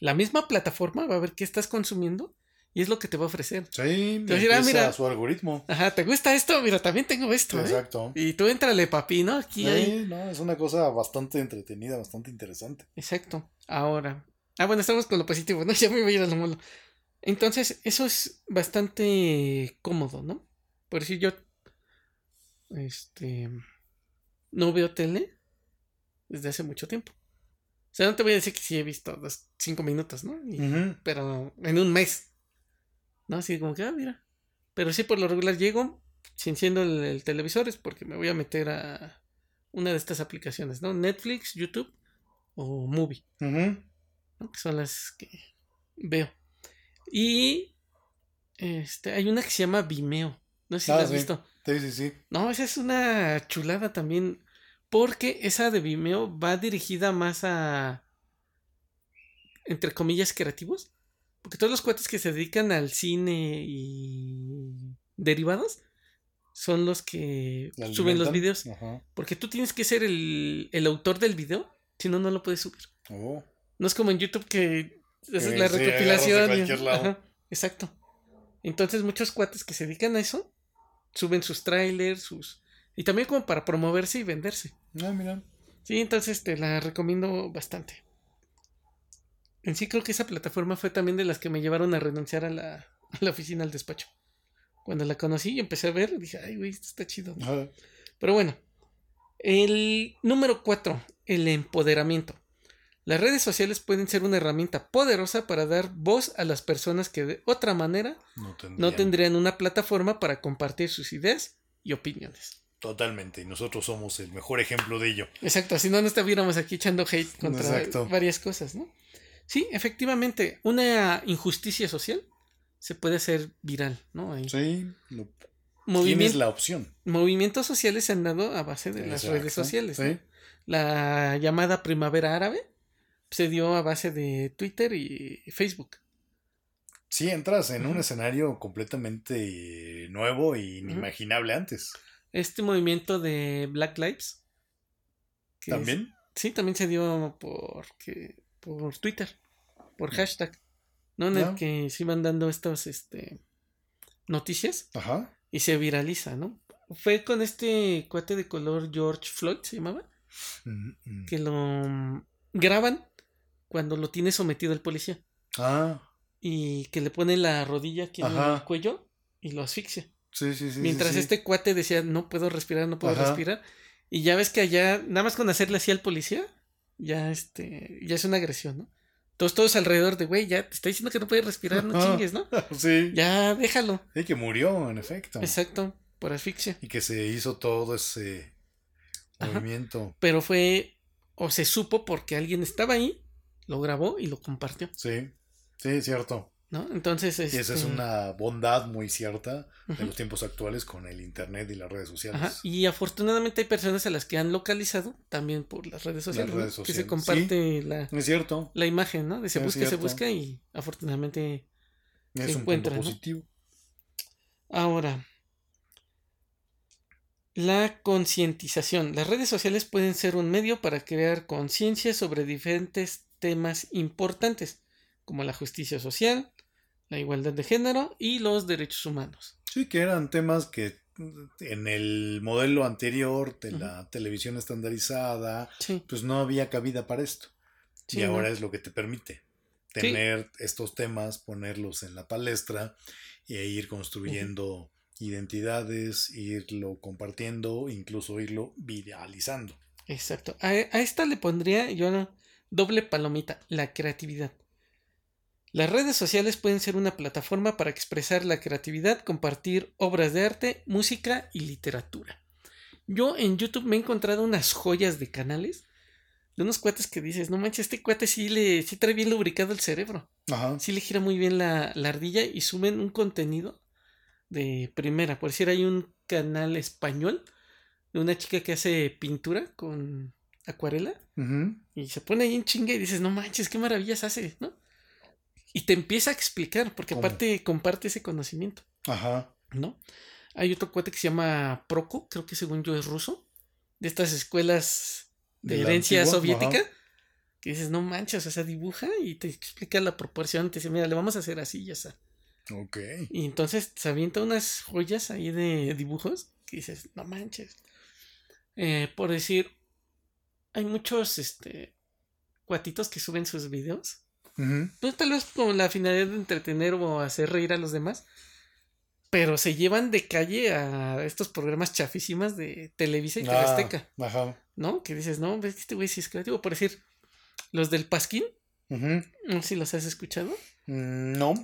la misma plataforma va a ver qué estás consumiendo y es lo que te va a ofrecer. Sí, te decir, ah, mira, su algoritmo. Ajá, ¿te gusta esto? Mira, también tengo esto. ¿eh? Exacto. Y tú entrale, papi, ¿no? Aquí sí, no, es una cosa bastante entretenida, bastante interesante. Exacto. Ahora. Ah, bueno, estamos con lo positivo, ¿no? Ya me voy a ir a lo malo. Entonces, eso es bastante cómodo, ¿no? Por decir, yo. Este. No veo tele desde hace mucho tiempo. O sea, no te voy a decir que sí he visto los cinco minutos, ¿no? Pero en un mes. ¿No? Así como que, ah, mira. Pero sí, por lo regular llego, si enciendo el, televisor es porque me voy a meter a una de estas aplicaciones, ¿no? Netflix, YouTube o Movie. ¿no? Que son las que veo. Y este, hay una que se llama Vimeo. No sé si la has visto. Sí, sí, sí. No, esa es una chulada también. Porque esa de Vimeo va dirigida más a. entre comillas, creativos. Porque todos los cuates que se dedican al cine y derivados son los que suben los videos. Porque tú tienes que ser el, autor del video, si no, no lo puedes subir. Oh. No es como en YouTube que haces la recopilación. exacto. Entonces muchos cuates que se dedican a eso suben sus trailers, sus... Y también como para promoverse y venderse. Ah, mira. Sí, entonces te la recomiendo bastante. En sí creo que esa plataforma fue también de las que me llevaron a renunciar a la, oficina al despacho. Cuando la conocí y empecé a ver, dije, ay, güey, esto está chido. Pero bueno, el número cuatro, el empoderamiento. Las redes sociales pueden ser una herramienta poderosa para dar voz a las personas que de otra manera no tendrían, una plataforma para compartir sus ideas y opiniones. Totalmente, y nosotros somos el mejor ejemplo de ello. Exacto, si no, no estuviéramos aquí echando hate contra varias cosas, ¿no? Sí, efectivamente, una injusticia social se puede hacer viral, ¿no? sí, tienes la opción. Movimientos sociales se han dado a base de las redes sociales. La llamada primavera árabe se dio a base de Twitter y Facebook. Sí, entras en un escenario completamente nuevo e inimaginable antes. Este movimiento de Black Lives. ¿También? sí, también se dio porque por Twitter, por hashtag, ¿no? En el que se iban dando estas este, noticias Ajá. y se viraliza, ¿no? Fue con este cuate de color George Floyd, se llamaba, mm, mm. que lo mm, graban cuando lo tiene sometido el policía. Ah. Y que le pone la rodilla aquí en el cuello y lo asfixia. Sí, sí, sí. Mientras este cuate decía, no puedo respirar, no puedo respirar. Y ya ves que allá, nada más con hacerle así al policía, ya este, ya es una agresión, ¿no? Todos, todos alrededor de, güey, ya te está diciendo que no puedes respirar, no chingues, ¿no? sí. Ya déjalo. Y que murió, en efecto. Exacto, por asfixia. Y que se hizo todo ese movimiento. Pero fue, o se supo porque alguien estaba ahí, lo grabó y lo compartió. Sí, sí, cierto. ¿No? Entonces. Y esa es este una bondad muy cierta de los tiempos actuales con el Internet y las redes sociales. Ajá. Y afortunadamente hay personas a las que han localizado también por las redes sociales. Que se comparte la, es cierto. la imagen, ¿no? De se busca, se busca y afortunadamente es un punto positivo. Ahora. La concientización. Las redes sociales pueden ser un medio para crear conciencia sobre diferentes temas importantes, como la justicia social, la igualdad de género y los derechos humanos. Sí, que eran temas que en el modelo anterior de la televisión estandarizada, pues no había cabida para esto. y ahora es lo que te permite tener estos temas, ponerlos en la palestra e ir construyendo identidades, irlo compartiendo, incluso irlo viralizando. Exacto. A, a esta le pondría yo una doble palomita, la creatividad. Las redes sociales pueden ser una plataforma para expresar la creatividad, compartir obras de arte, música y literatura. Yo en YouTube me he encontrado unas joyas de canales de unos cuates que dices, no manches, este cuate sí le sí trae bien lubricado el cerebro. Ajá. Sí le gira muy bien la, la ardilla y suben un contenido de primera. Por decir, hay un canal español de una chica que hace pintura con acuarela y se pone ahí en chinga y dices, no manches, qué maravillas hace, ¿no? Y te empieza a explicar, porque aparte comparte ese conocimiento. Ajá. ¿No? Hay otro cuate que se llama Proco, creo que según yo es ruso, de estas escuelas de, herencia soviética, que dices, no manches, o sea, dibuja y te explica la proporción, te dice, mira, le vamos a hacer así, ya está. Ok. Y entonces se avienta unas joyas ahí de dibujos que dices, no manches. Eh, por decir, hay muchos este, cuatitos que suben sus videos. Pues tal vez con la finalidad de entretener o hacer reír a los demás. Pero se llevan de calle a estos programas chafísimas de Televisa y ah, Ajá. ¿No? Que dices, no, ves que este güey sí es creativo. Por decir, los del Pasquín. No sé si los has escuchado. Mm, no.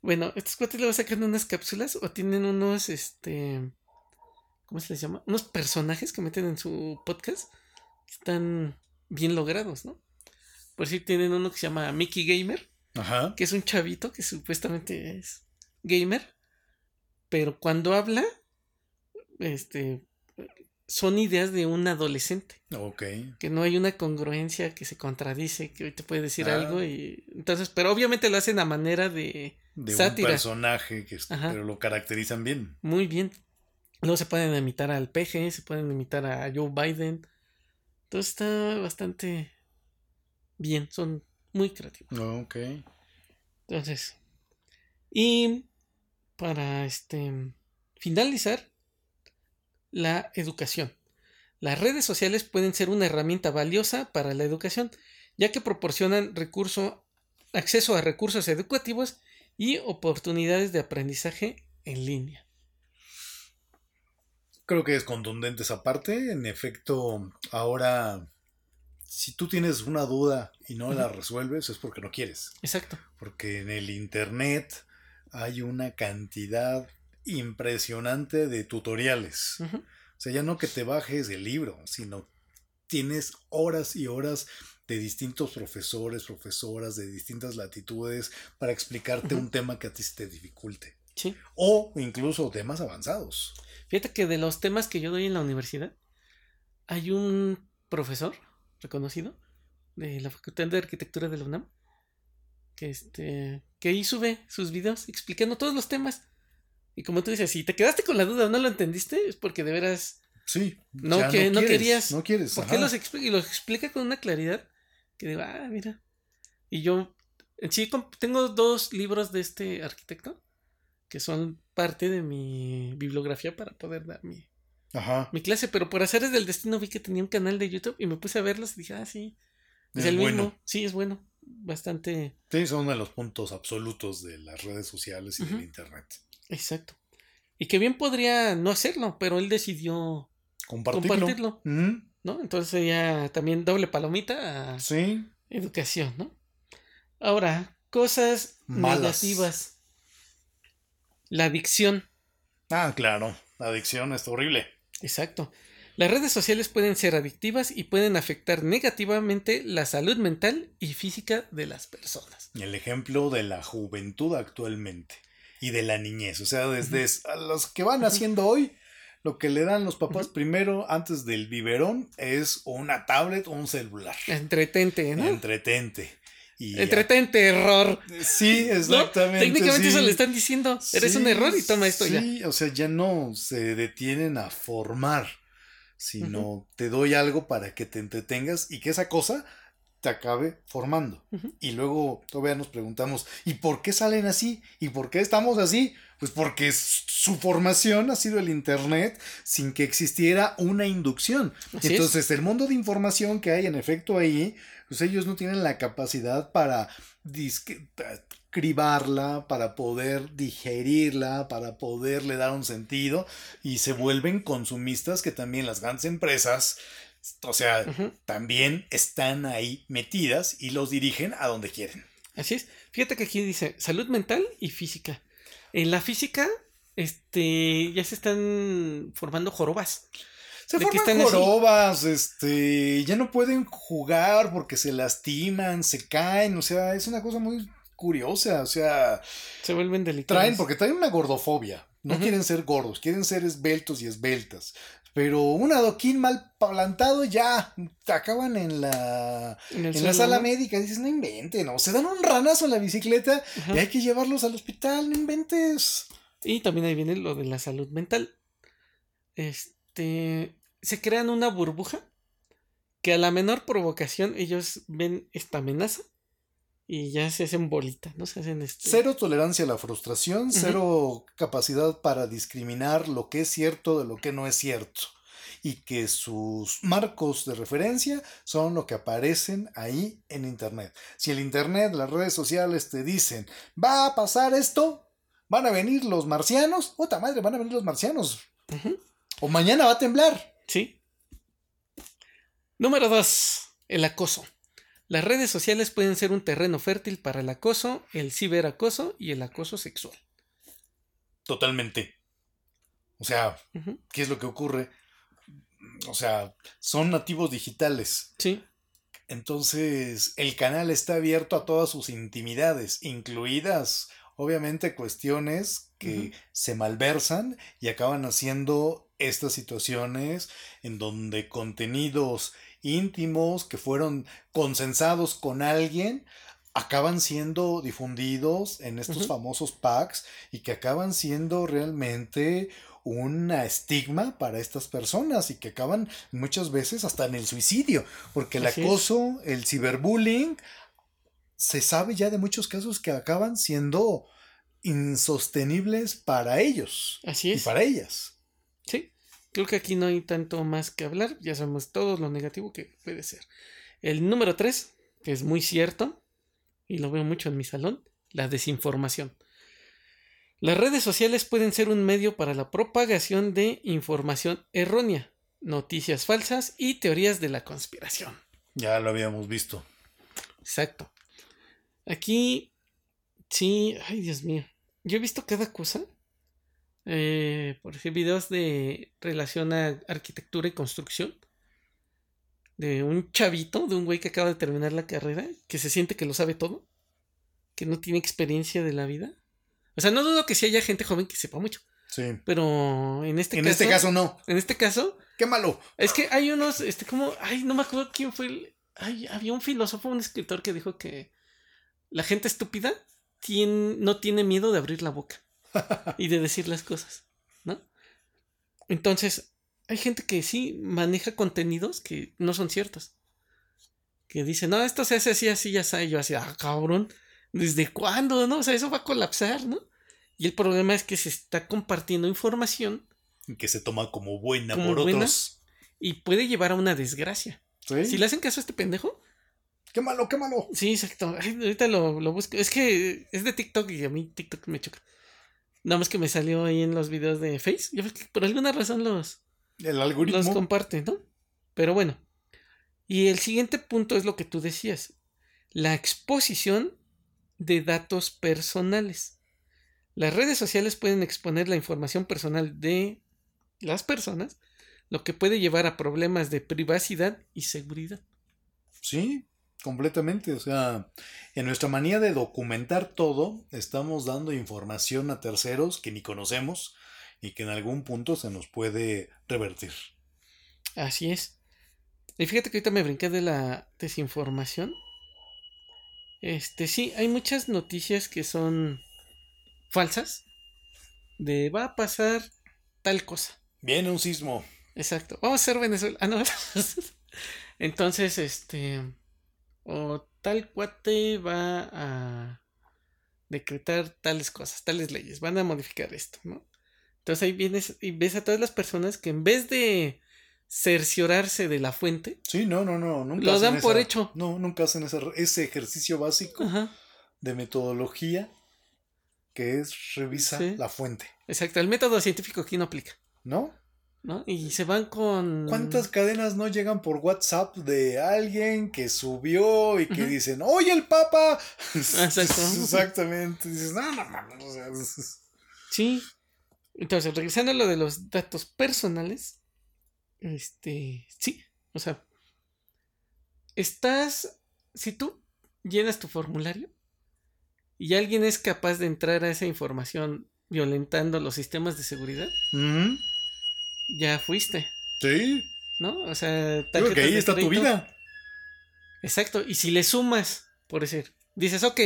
Bueno, estos cuates le van sacando unas cápsulas o tienen unos, este, ¿cómo se les llama? Unos personajes que meten en su podcast que están bien logrados, ¿no? Por si tienen uno que se llama Mickey Gamer, Ajá. que es un chavito que supuestamente es gamer, pero cuando habla, este, son ideas de un adolescente. Ok. Que no hay una congruencia que se contradice, que hoy te puede decir ah. algo y entonces, pero obviamente lo hacen a manera de, de un personaje que pero lo caracterizan bien. Muy bien. Luego se pueden imitar al PG, se pueden imitar a Joe Biden. Entonces está bastante bien, son muy creativos. Oh, ok. Entonces, y para este finalizar, la educación. Las redes sociales pueden ser una herramienta valiosa para la educación, ya que proporcionan recurso, acceso a recursos educativos y oportunidades de aprendizaje en línea. Creo que es contundente esa parte. En efecto, ahora, si tú tienes una duda y no la resuelves, es porque no quieres. Exacto. Porque en el Internet hay una cantidad impresionante de tutoriales. O sea, ya no que te bajes el libro, sino tienes horas y horas de distintos profesores, profesoras de distintas latitudes para explicarte un tema que a ti se te dificulte. Sí. O incluso temas avanzados. Fíjate que de los temas que yo doy en la universidad, hay un profesor reconocido de la Facultad de Arquitectura de la UNAM que este que ahí sube sus videos explicando todos los temas. Y como tú dices, si te quedaste con la duda o no lo entendiste, es porque de veras Sí. No, que, no, querías. No quieres. Porque los explica, y los explica con una claridad que digo, ah, mira. Y yo, sí, tengo dos libros de este arquitecto que son parte de mi bibliografía para poder dar mi, mi clase, pero por hacer del destino vi que tenía un canal de YouTube y me puse a verlos y dije, ah, sí, es, el mismo, sí, es bueno, bastante... Sí, son uno de los puntos absolutos de las redes sociales y del Internet. Exacto. Y que bien podría no hacerlo, pero él decidió compartirlo. ¿No? Entonces ya también doble palomita a sí. educación, ¿no? Ahora, cosas negativas. La adicción. Ah, claro, la adicción es horrible. Exacto. Las redes sociales pueden ser adictivas y pueden afectar negativamente la salud mental y física de las personas. El ejemplo de la juventud actualmente y de la niñez, o sea, desde a los que van haciendo hoy, lo que le dan los papás primero antes del biberón es una tablet o un celular. Entretente, ¿no? Entretente. Entretente, error. Sí, exactamente. Técnicamente eso le están diciendo. Eres un error y toma esto ya. Sí, o sea, ya no se detienen a formar, sino te doy algo para que te entretengas y que esa cosa te acabe formando. Y luego todavía nos preguntamos, ¿y por qué salen así? ¿Y por qué estamos así? Pues porque su formación ha sido el Internet sin que existiera una inducción. Entonces, el mundo de información que hay en efecto ahí, pues ellos no tienen la capacidad para cribarla, para poder digerirla, para poderle dar un sentido y se vuelven consumistas que también las grandes empresas, o sea, también están ahí metidas y los dirigen a donde quieren. Así es. Fíjate que aquí dice salud mental y física. En la física, este, ya se están formando jorobas. Se forman jorobas, este, ya no pueden jugar porque se lastiman, se caen, o sea, es una cosa muy curiosa, o sea... Se vuelven delicados. Traen, porque traen una gordofobia. No quieren ser gordos, quieren ser esbeltos y esbeltas. Pero un adoquín mal plantado ya acaban en la, en, la sala médica. Dices, no inventen, ¿no? Se dan un ranazo en la bicicleta y hay que llevarlos al hospital, no inventes. Y también ahí viene lo de la salud mental. Este. Se crean una burbuja que a la menor provocación ellos ven esta amenaza y ya se hacen bolita, ¿no? Se hacen este... Cero tolerancia a la frustración, cero capacidad para discriminar lo que es cierto de lo que no es cierto. Y que sus marcos de referencia son lo que aparecen ahí en Internet. Si el Internet, las redes sociales te dicen, va a pasar esto, van a venir los marcianos, puta madre, van a venir los marcianos. O mañana va a temblar. Sí. Número dos, el acoso. Las redes sociales pueden ser un terreno fértil para el acoso, el ciberacoso y el acoso sexual. Totalmente. O sea, ¿qué es lo que ocurre? O sea, son nativos digitales. Sí. Entonces, el canal está abierto a todas sus intimidades, incluidas, obviamente, cuestiones que se malversan y acaban haciendo estas situaciones en donde contenidos íntimos que fueron consensados con alguien acaban siendo difundidos en estos famosos packs y que acaban siendo realmente un estigma para estas personas y que acaban muchas veces hasta en el suicidio, porque el acoso, el ciberbullying, se sabe ya de muchos casos que acaban siendo insostenibles para ellos Así es. y para ellas. Creo que aquí no hay tanto más que hablar, ya sabemos todo lo negativo que puede ser. El número 3, que es muy cierto, y lo veo mucho en mi salón, la desinformación. Las redes sociales pueden ser un medio para la propagación de información errónea, noticias falsas y teorías de la conspiración. Ya lo habíamos visto. Exacto. Aquí, sí, ay Dios mío, yo he visto cada cosa eh, por ejemplo, videos de relación a arquitectura y construcción. De un chavito, de un güey que acaba de terminar la carrera, que se siente que lo sabe todo, que no tiene experiencia de la vida. O sea, no dudo que si haya gente joven que sepa mucho. Sí. Pero en este caso. En este caso no. En este caso. Qué malo. Es que hay unos, este, como, ay, no me acuerdo quién fue el. Ay, había un filósofo, un escritor que dijo que la gente estúpida tiene, no tiene miedo de abrir la boca y de decir las cosas, ¿no? Entonces, hay gente que sí maneja contenidos que no son ciertos. Que dice, no, esto se hace así, así, ya sabe. Yo así, ah, cabrón, ¿desde cuándo? ¿No? O sea, eso va a colapsar, ¿no? Y el problema es que se está compartiendo información. Que se toma como buena por otros. Y puede llevar a una desgracia. Si le hacen caso a este pendejo. Qué malo, qué malo. Sí, exacto. ahorita lo, lo busco. Es que es de TikTok y a mí TikTok me choca. Nada más que me salió ahí en los videos de Face. Yo que por alguna razón los, el algoritmo. los comparte, ¿no? Pero bueno. Y el siguiente punto es lo que tú decías. La exposición de datos personales. Las redes sociales pueden exponer la información personal de las personas, lo que puede llevar a problemas de privacidad y seguridad. Sí, Completamente, o sea, en nuestra manía de documentar todo, estamos dando información a terceros que ni conocemos y que en algún punto se nos puede revertir. Así es. Y fíjate que ahorita me brinqué de la desinformación. Este, sí, hay muchas noticias que son falsas. De va a pasar tal cosa. Viene un sismo. Exacto. Vamos a ser Venezuela. Ah, no. Entonces, este o tal cuate va a decretar tales cosas, tales leyes, van a modificar esto, ¿no? Entonces ahí vienes y ves a todas las personas que en vez de cerciorarse de la fuente, sí, no, no, no, nunca lo dan por hecho. No, nunca hacen ese, ejercicio básico de metodología que es revisa la fuente. Exacto, el método científico aquí no aplica. ¿No? ¿No? Y se van con... ¿Cuántas cadenas no llegan por WhatsApp de alguien que subió y que dicen, oye el Papa? Exactamente. Dices, no, no, no, Sí. Entonces, regresando a lo de los datos personales, Este, sí, o sea, estás, si tú llenas tu formulario y alguien es capaz de entrar a esa información violentando los sistemas de seguridad, ya fuiste. Sí. ¿No? O sea, Creo que ahí está tu vida. Exacto. Y si le sumas, por decir, dices, ok,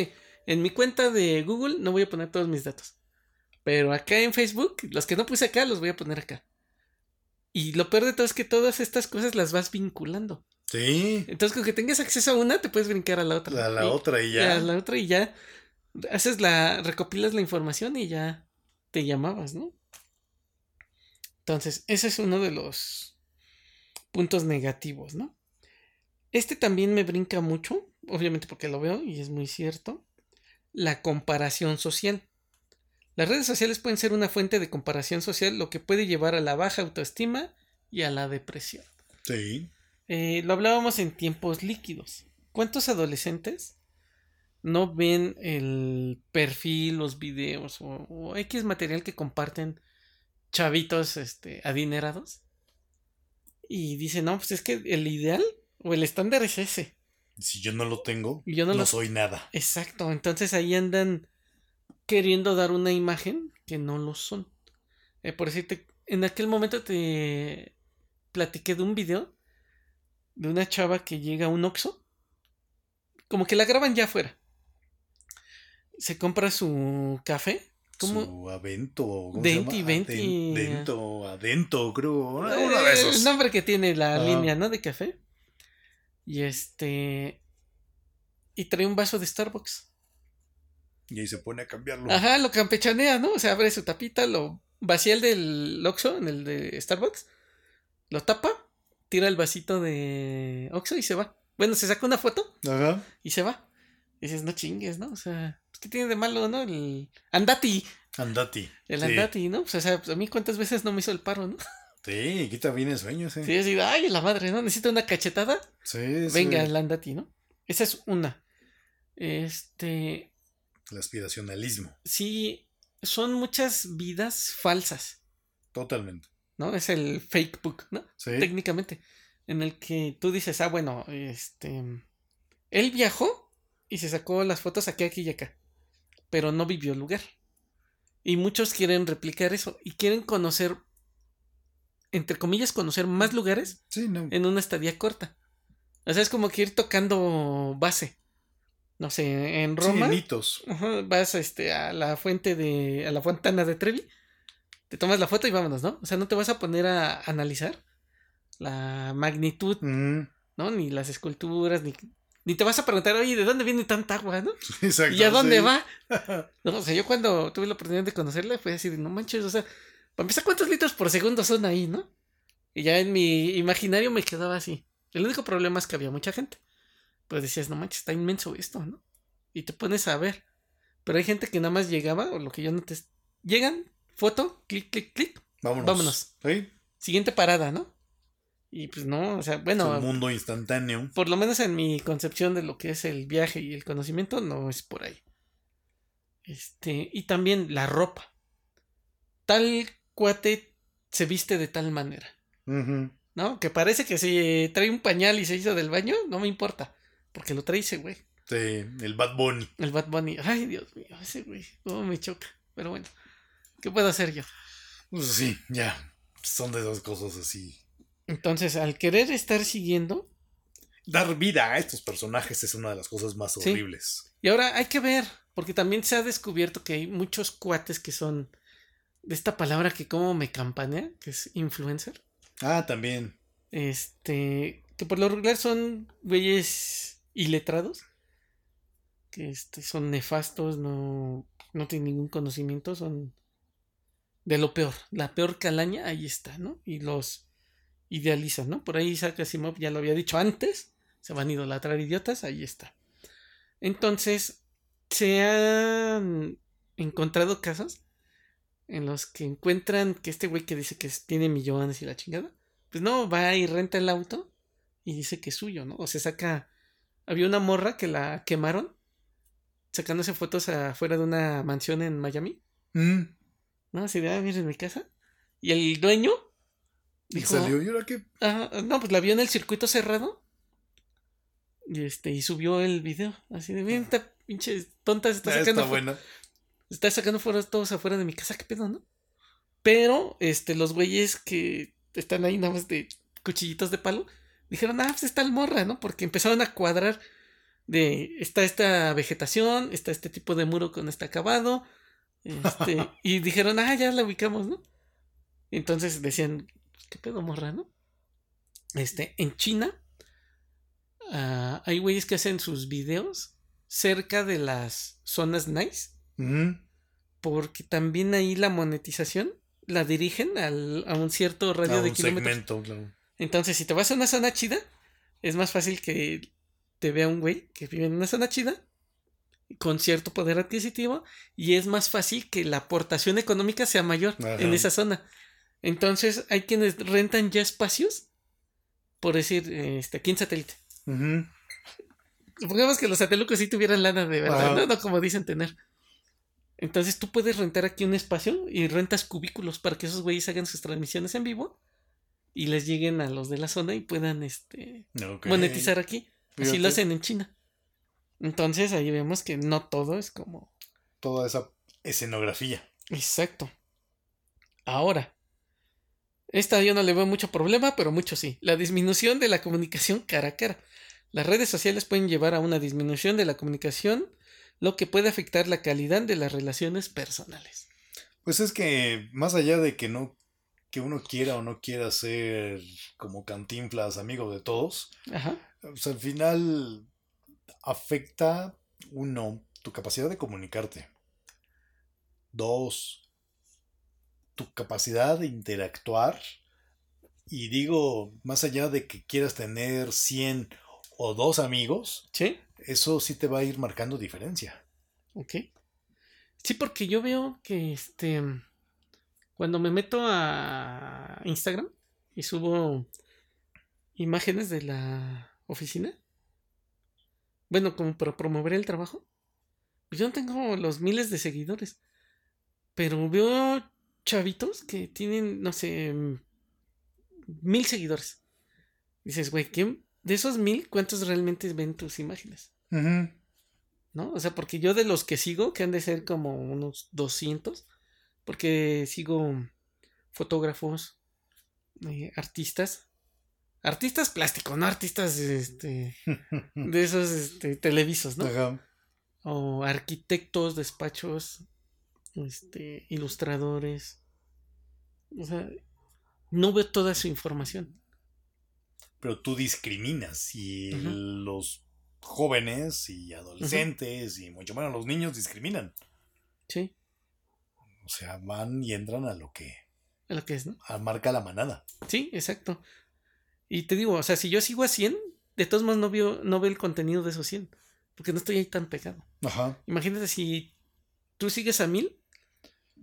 en mi cuenta de Google no voy a poner todos mis datos. Pero acá en Facebook, los que no puse acá, los voy a poner acá. Y lo peor de todo es que todas estas cosas las vas vinculando. Sí. Entonces, con que tengas acceso a una, te puedes brincar a la otra. A la otra y ya. A la otra y ya. Haces la. recopilas la información y ya te llamabas, ¿no? Entonces, ese es uno de los puntos negativos, ¿no? Este también me brinca mucho, obviamente porque lo veo y es muy cierto. La comparación social. Las redes sociales pueden ser una fuente de comparación social, lo que puede llevar a la baja autoestima y a la depresión. Sí. Eh, lo hablábamos en tiempos líquidos. ¿Cuántos adolescentes no ven el perfil, los videos o, X material que comparten chavitos este, adinerados? Y dicen, no, pues es que el ideal o el estándar es ese. Si yo no lo tengo, yo no, soy nada. Exacto, entonces ahí andan queriendo dar una imagen que no lo son. Eh, por decirte, en aquel momento te platiqué de un video de una chava que llega a un Oxxo. Como que la graban ya afuera. Se compra su café. ¿Cómo? Su Avento. Denti, Venti. Dento, Adento, creo. Uno de esos. El nombre que tiene la línea, ¿no? De café. Y este. Y trae un vaso de Starbucks. Y ahí se pone a cambiarlo. Ajá, lo campechanea, ¿no? O sea, abre su tapita, lo vacía el del Oxxo, en el de Starbucks, lo tapa, tira el vasito de Oxxo y se va. Bueno, se saca una foto Ajá. y se va. Y dices, no chingues, ¿no? O sea, ¿qué tiene de malo, no? El Andati. Andati. El Andati, ¿no? Pues, o sea, pues, a mí cuántas veces no me hizo el paro, ¿no? Sí, quita bien el sueño, sí. Sí, así, ay, la madre, ¿no? Necesito una cachetada. Sí, Venga, el Andati, ¿no? Esa es una. Este. El aspiracionalismo. Sí, son muchas vidas falsas. Totalmente. ¿No? Es el fake book, ¿no? Sí. Técnicamente. En el que tú dices, ah, bueno, este. Él viajó y se sacó las fotos aquí, aquí y acá. Pero no vivió el lugar. Y muchos quieren replicar eso y quieren conocer, entre comillas, conocer más lugares en una estadía corta. O sea, es como que ir tocando base no sé, en Roma. vas este, a la fuente de. a la fontana de Trevi. Te tomas la foto y vámonos, ¿no? O sea, no te vas a poner a analizar la magnitud, mm. ¿no? Ni las esculturas, ni, ni te vas a preguntar, oye, ¿de dónde viene tanta agua, no? Exacto. ¿Y a dónde va? no, o sea, yo cuando tuve la oportunidad de conocerla fue así de, no manches, o sea, para empezar, ¿cuántos litros por segundo son ahí, no? Y ya en mi imaginario me quedaba así. El único problema es que había mucha gente pues decías, no manches, está inmenso esto, ¿no? Y te pones a ver. Pero hay gente que nada más llegaba, o lo que yo no te... Llegan, foto, clic, clic, clic. Vámonos. Vámonos. ¿Sí? Siguiente parada, ¿no? Y pues no, o sea, bueno. Es un mundo instantáneo. Por lo menos en mi concepción de lo que es el viaje y el conocimiento, no es por ahí. Este, y también la ropa. Tal cuate se viste de tal manera. ¿No? Que parece que si trae un pañal y se hizo del baño, no me importa. Porque lo trae ese güey. Sí, el Bad Bunny. El Bad Bunny. Ay, Dios mío, ese güey. Oh, me choca. Pero bueno, ¿qué puedo hacer yo? Pues sí, ya. Son de esas cosas así. Entonces, al querer estar siguiendo. Dar vida a estos personajes es una de las cosas más horribles. Y ahora hay que ver, porque también se ha descubierto que hay muchos cuates que son de esta palabra que como me campanea, que es influencer. Ah, también. Este, que por lo regular son güeyes y letrados que este, son nefastos, no, no tienen ningún conocimiento, son de lo peor, la peor calaña, ahí está, ¿no? Y los idealizan, ¿no? Por ahí Isaac Asimov ya lo había dicho antes, se van a idolatrar idiotas, ahí está. Entonces, se han encontrado casos en los que encuentran que este güey que dice que tiene millones y la chingada, pues no, va y renta el auto y dice que es suyo, ¿no? O se saca había una morra que la quemaron sacándose fotos afuera de una mansión en Miami. Mm. No, de, ah, miren mi casa. Y el dueño ¿Y salió? ¿Y ahora qué? no, pues la vio en el circuito cerrado. Y este, y subió el video. Así de bien, esta pinche tonta está ah, sacando. Está buena. Está sacando fuera todos afuera de mi casa, qué pedo, ¿no? Pero, este, los güeyes que están ahí nada más de cuchillitos de palo, dijeron, ah, pues está el morra, ¿no? Porque empezaron a cuadrar de, está esta vegetación, está este tipo de muro con este acabado, este, y dijeron, ah, ya la ubicamos, ¿no? Entonces decían, ¿qué pedo, morra, no? Este, en China uh, hay güeyes que hacen sus videos cerca de las zonas nice. Porque también ahí la monetización la dirigen al, a un cierto radio de kilómetros. Entonces, si te vas a una zona chida, es más fácil que te vea un güey que vive en una zona chida con cierto poder adquisitivo y es más fácil que la aportación económica sea mayor en esa zona. Entonces hay quienes rentan ya espacios, por decir, este, aquí en satélite. Supongamos que los satélites sí tuvieran lana de verdad, ¿no? como dicen tener. Entonces tú puedes rentar aquí un espacio y rentas cubículos para que esos güeyes hagan sus transmisiones en vivo y les lleguen a los de la zona y puedan este monetizar aquí. Así lo hacen en China. Entonces ahí vemos que no todo es como. Toda esa escenografía. Exacto. Ahora, esta yo no le veo mucho problema, pero mucho sí. La disminución de la comunicación cara a cara. Las redes sociales pueden llevar a una disminución de la comunicación, lo que puede afectar la calidad de las relaciones personales. Pues es que más allá de que no que uno quiera o no quiera ser como cantinflas amigo de todos, Ajá. Pues al final afecta, uno, tu capacidad de comunicarte. Dos, tu capacidad de interactuar. Y digo, más allá de que quieras tener 100 o dos amigos, ¿Sí? eso sí te va a ir marcando diferencia. Ok. Sí, porque yo veo que este. Cuando me meto a Instagram y subo imágenes de la oficina, bueno, como para promover el trabajo, yo no tengo los miles de seguidores. Pero veo chavitos que tienen, no sé, mil seguidores. Dices, güey, ¿quién? De esos mil, ¿cuántos realmente ven tus imágenes? ¿No? O sea, porque yo de los que sigo, que han de ser como unos 200, porque sigo fotógrafos, eh, artistas, artistas plásticos, no artistas este, de esos este, televisos, ¿no? O arquitectos, despachos, este, ilustradores. O sea, no veo toda su información. Pero tú discriminas y los jóvenes y adolescentes y mucho menos los niños discriminan. Sí. O sea, van y entran a lo que... A lo que es, ¿no? A marca la manada. Sí, exacto. Y te digo, o sea, si yo sigo a 100, de todos modos no veo, no veo el contenido de esos 100. Porque no estoy ahí tan pegado. Ajá. Imagínate si tú sigues a 1000,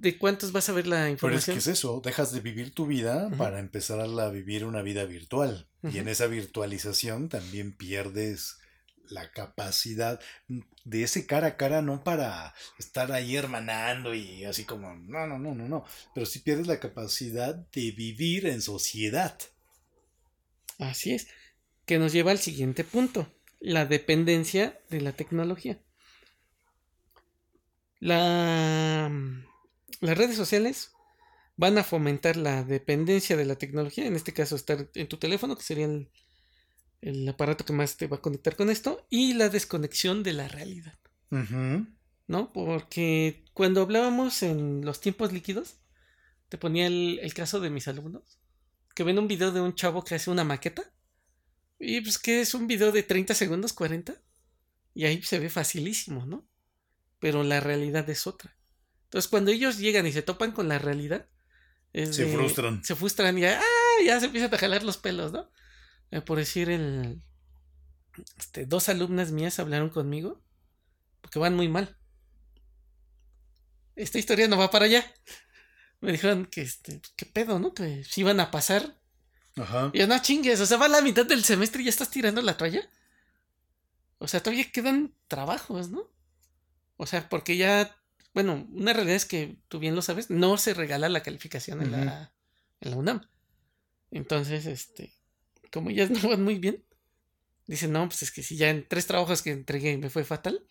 ¿de cuántos vas a ver la información? Pero es que es eso, dejas de vivir tu vida para empezar a vivir una vida virtual. Y en esa virtualización también pierdes la capacidad de ese cara a cara, no para estar ahí hermanando y así como, no, no, no, no, no, pero sí pierdes la capacidad de vivir en sociedad. Así es, que nos lleva al siguiente punto, la dependencia de la tecnología. La, las redes sociales van a fomentar la dependencia de la tecnología, en este caso estar en tu teléfono, que sería el, aparato que más te va a conectar con esto, y la desconexión de la realidad. ¿No? Porque cuando hablábamos en los tiempos líquidos, te ponía el, el caso de mis alumnos que ven un video de un chavo que hace una maqueta. Y pues que es un video de 30 segundos, 40. Y ahí se ve facilísimo, ¿no? Pero la realidad es otra. Entonces cuando ellos llegan y se topan con la realidad, se frustran. Se frustran y ya, ya se empiezan a jalar los pelos, ¿no? Eh, por decir, el, este, dos alumnas mías hablaron conmigo porque van muy mal. Esta historia no va para allá me dijeron que, este, qué pedo, ¿no? Que si iban a pasar. Ajá. Y yo, no chingues, o sea, va a la mitad del semestre y ya estás tirando la toalla. O sea, todavía quedan trabajos, ¿no? O sea, porque ya, bueno, una realidad es que tú bien lo sabes, no se regala la calificación en, la, en la UNAM. Entonces, este, como ellas no van muy bien, dicen, no, pues es que si ya en tres trabajos que entregué me fue fatal,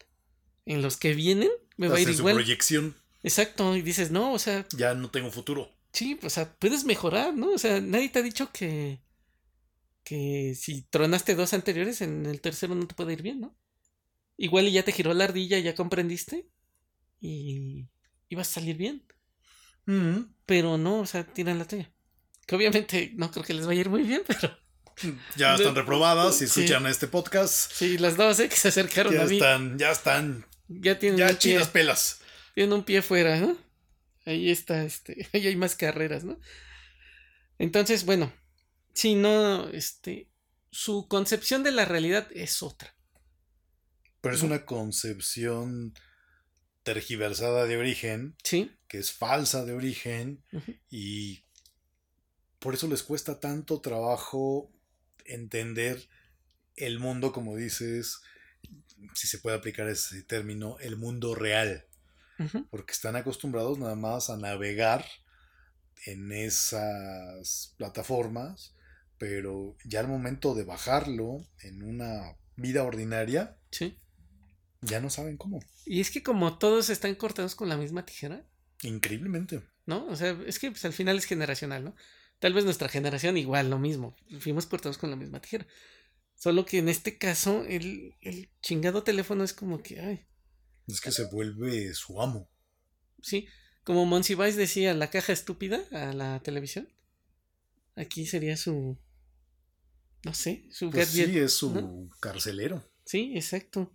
en los que vienen me va a ir igual. proyección. Exacto, y dices, no, o sea... Ya no tengo futuro. Sí, o sea, puedes mejorar, ¿no? O sea, nadie te ha dicho que, que si tronaste dos anteriores, en el tercero no te puede ir bien, ¿no? Igual y ya te giró la ardilla, ya comprendiste y, y vas a salir bien. Pero no, o sea, tiran la tuya. Que obviamente no creo que les vaya a ir muy bien, pero... Ya están reprobadas y escuchan este podcast. Sí, las dos ¿eh? que se acercaron ya a mí. Están, ya están. Ya tienen ya chidas pelas. Tienen un pie fuera, ¿no? Ahí está, este, ahí hay más carreras, ¿no? Entonces, bueno, si no, este, su concepción de la realidad es otra. Pero es una concepción tergiversada de origen, sí. que es falsa de origen y por eso les cuesta tanto trabajo entender el mundo, como dices, si se puede aplicar ese término, el mundo real porque están acostumbrados nada más a navegar en esas plataformas, pero ya al momento de bajarlo en una vida ordinaria, sí. Ya no saben cómo. Y es que como todos están cortados con la misma tijera. Increíblemente. ¿No? O sea, es que pues, al final es generacional, ¿no? Tal vez nuestra generación igual, lo mismo. Fuimos cortados con la misma tijera. Solo que en este caso, el, el chingado teléfono es como que, ay, es que se vuelve su amo. Sí, como Monsiváis decía, la caja estúpida a la televisión. Aquí sería su. No sé, su pues Sí, es su carcelero. Sí, exacto.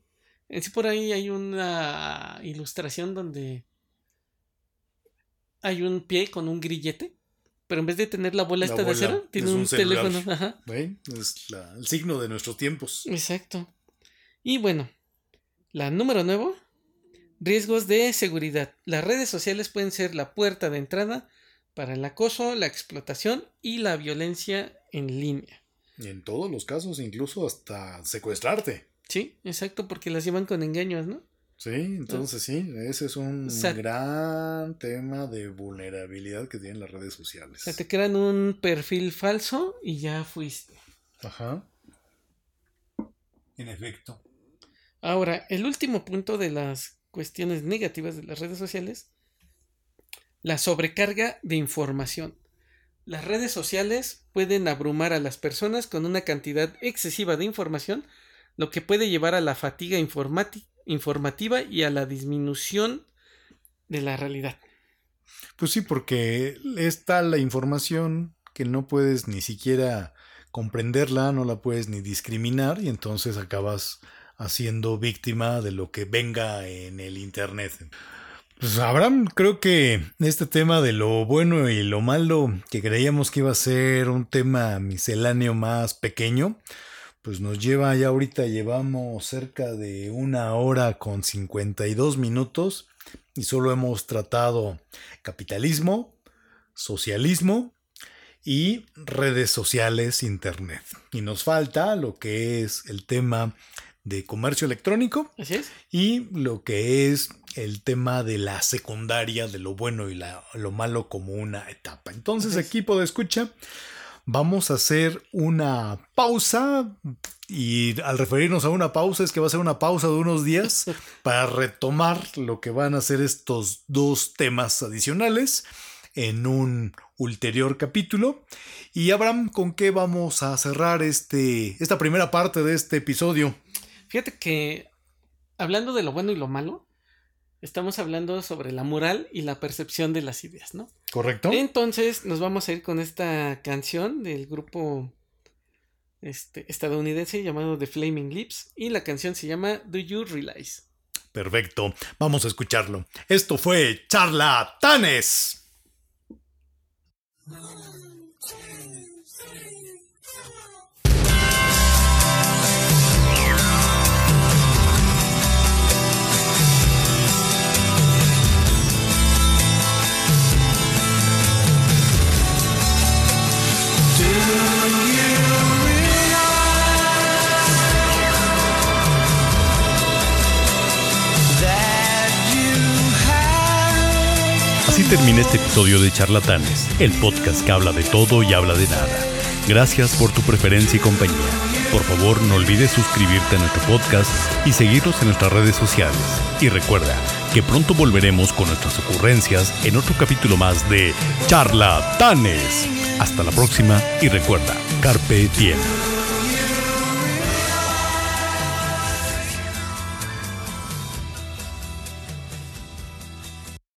En sí, por ahí hay una ilustración donde hay un pie con un grillete, pero en vez de tener la bola esta de acero, tiene un, teléfono. Ajá. Es el signo de nuestros tiempos. Exacto. Y bueno, la número nuevo Riesgos de seguridad. Las redes sociales pueden ser la puerta de entrada para el acoso, la explotación y la violencia en línea. En todos los casos, incluso hasta secuestrarte. Sí, exacto, porque las llevan con engaños, ¿no? Sí, entonces sí, ese es un gran tema de vulnerabilidad que tienen las redes sociales. O sea, te crean un perfil falso y ya fuiste. Ajá. En efecto. Ahora, el último punto de las cuestiones negativas de las redes sociales, la sobrecarga de información. Las redes sociales pueden abrumar a las personas con una cantidad excesiva de información, lo que puede llevar a la fatiga informativa y a la disminución de la realidad. Pues sí, porque está la información que no puedes ni siquiera comprenderla, no la puedes ni discriminar y entonces acabas haciendo víctima de lo que venga en el Internet. Pues Abraham, creo que este tema de lo bueno y lo malo, que creíamos que iba a ser un tema misceláneo más pequeño, pues nos lleva ya ahorita, llevamos cerca de una hora con 52 minutos y solo hemos tratado capitalismo, socialismo y redes sociales, internet. Y nos falta lo que es el tema de comercio electrónico. Y lo que es el tema de la secundaria, de lo bueno y lo malo como una etapa. Entonces, equipo de escucha, vamos a hacer una pausa. Y al referirnos a una pausa, es que va a ser una pausa de unos días para retomar lo que van a ser estos dos temas adicionales en un ulterior capítulo. Y Abraham, ¿con qué vamos a cerrar este, esta primera parte de este episodio? Fíjate que hablando de lo bueno y lo malo, estamos hablando sobre la moral y la percepción de las ideas, ¿no? Correcto. Entonces nos vamos a ir con esta canción del grupo este, estadounidense llamado The Flaming Lips y la canción se llama Do You Realize? Perfecto, vamos a escucharlo. Esto fue Charlatanes. Así termina este episodio de Charlatanes, el podcast que habla de todo y habla de nada. Gracias por tu preferencia y compañía. Por favor, no olvides suscribirte a nuestro podcast y seguirnos en nuestras redes sociales. Y recuerda que pronto volveremos con nuestras ocurrencias en otro capítulo más de Charlatanes. Hasta la próxima y recuerda, Carpe Diem.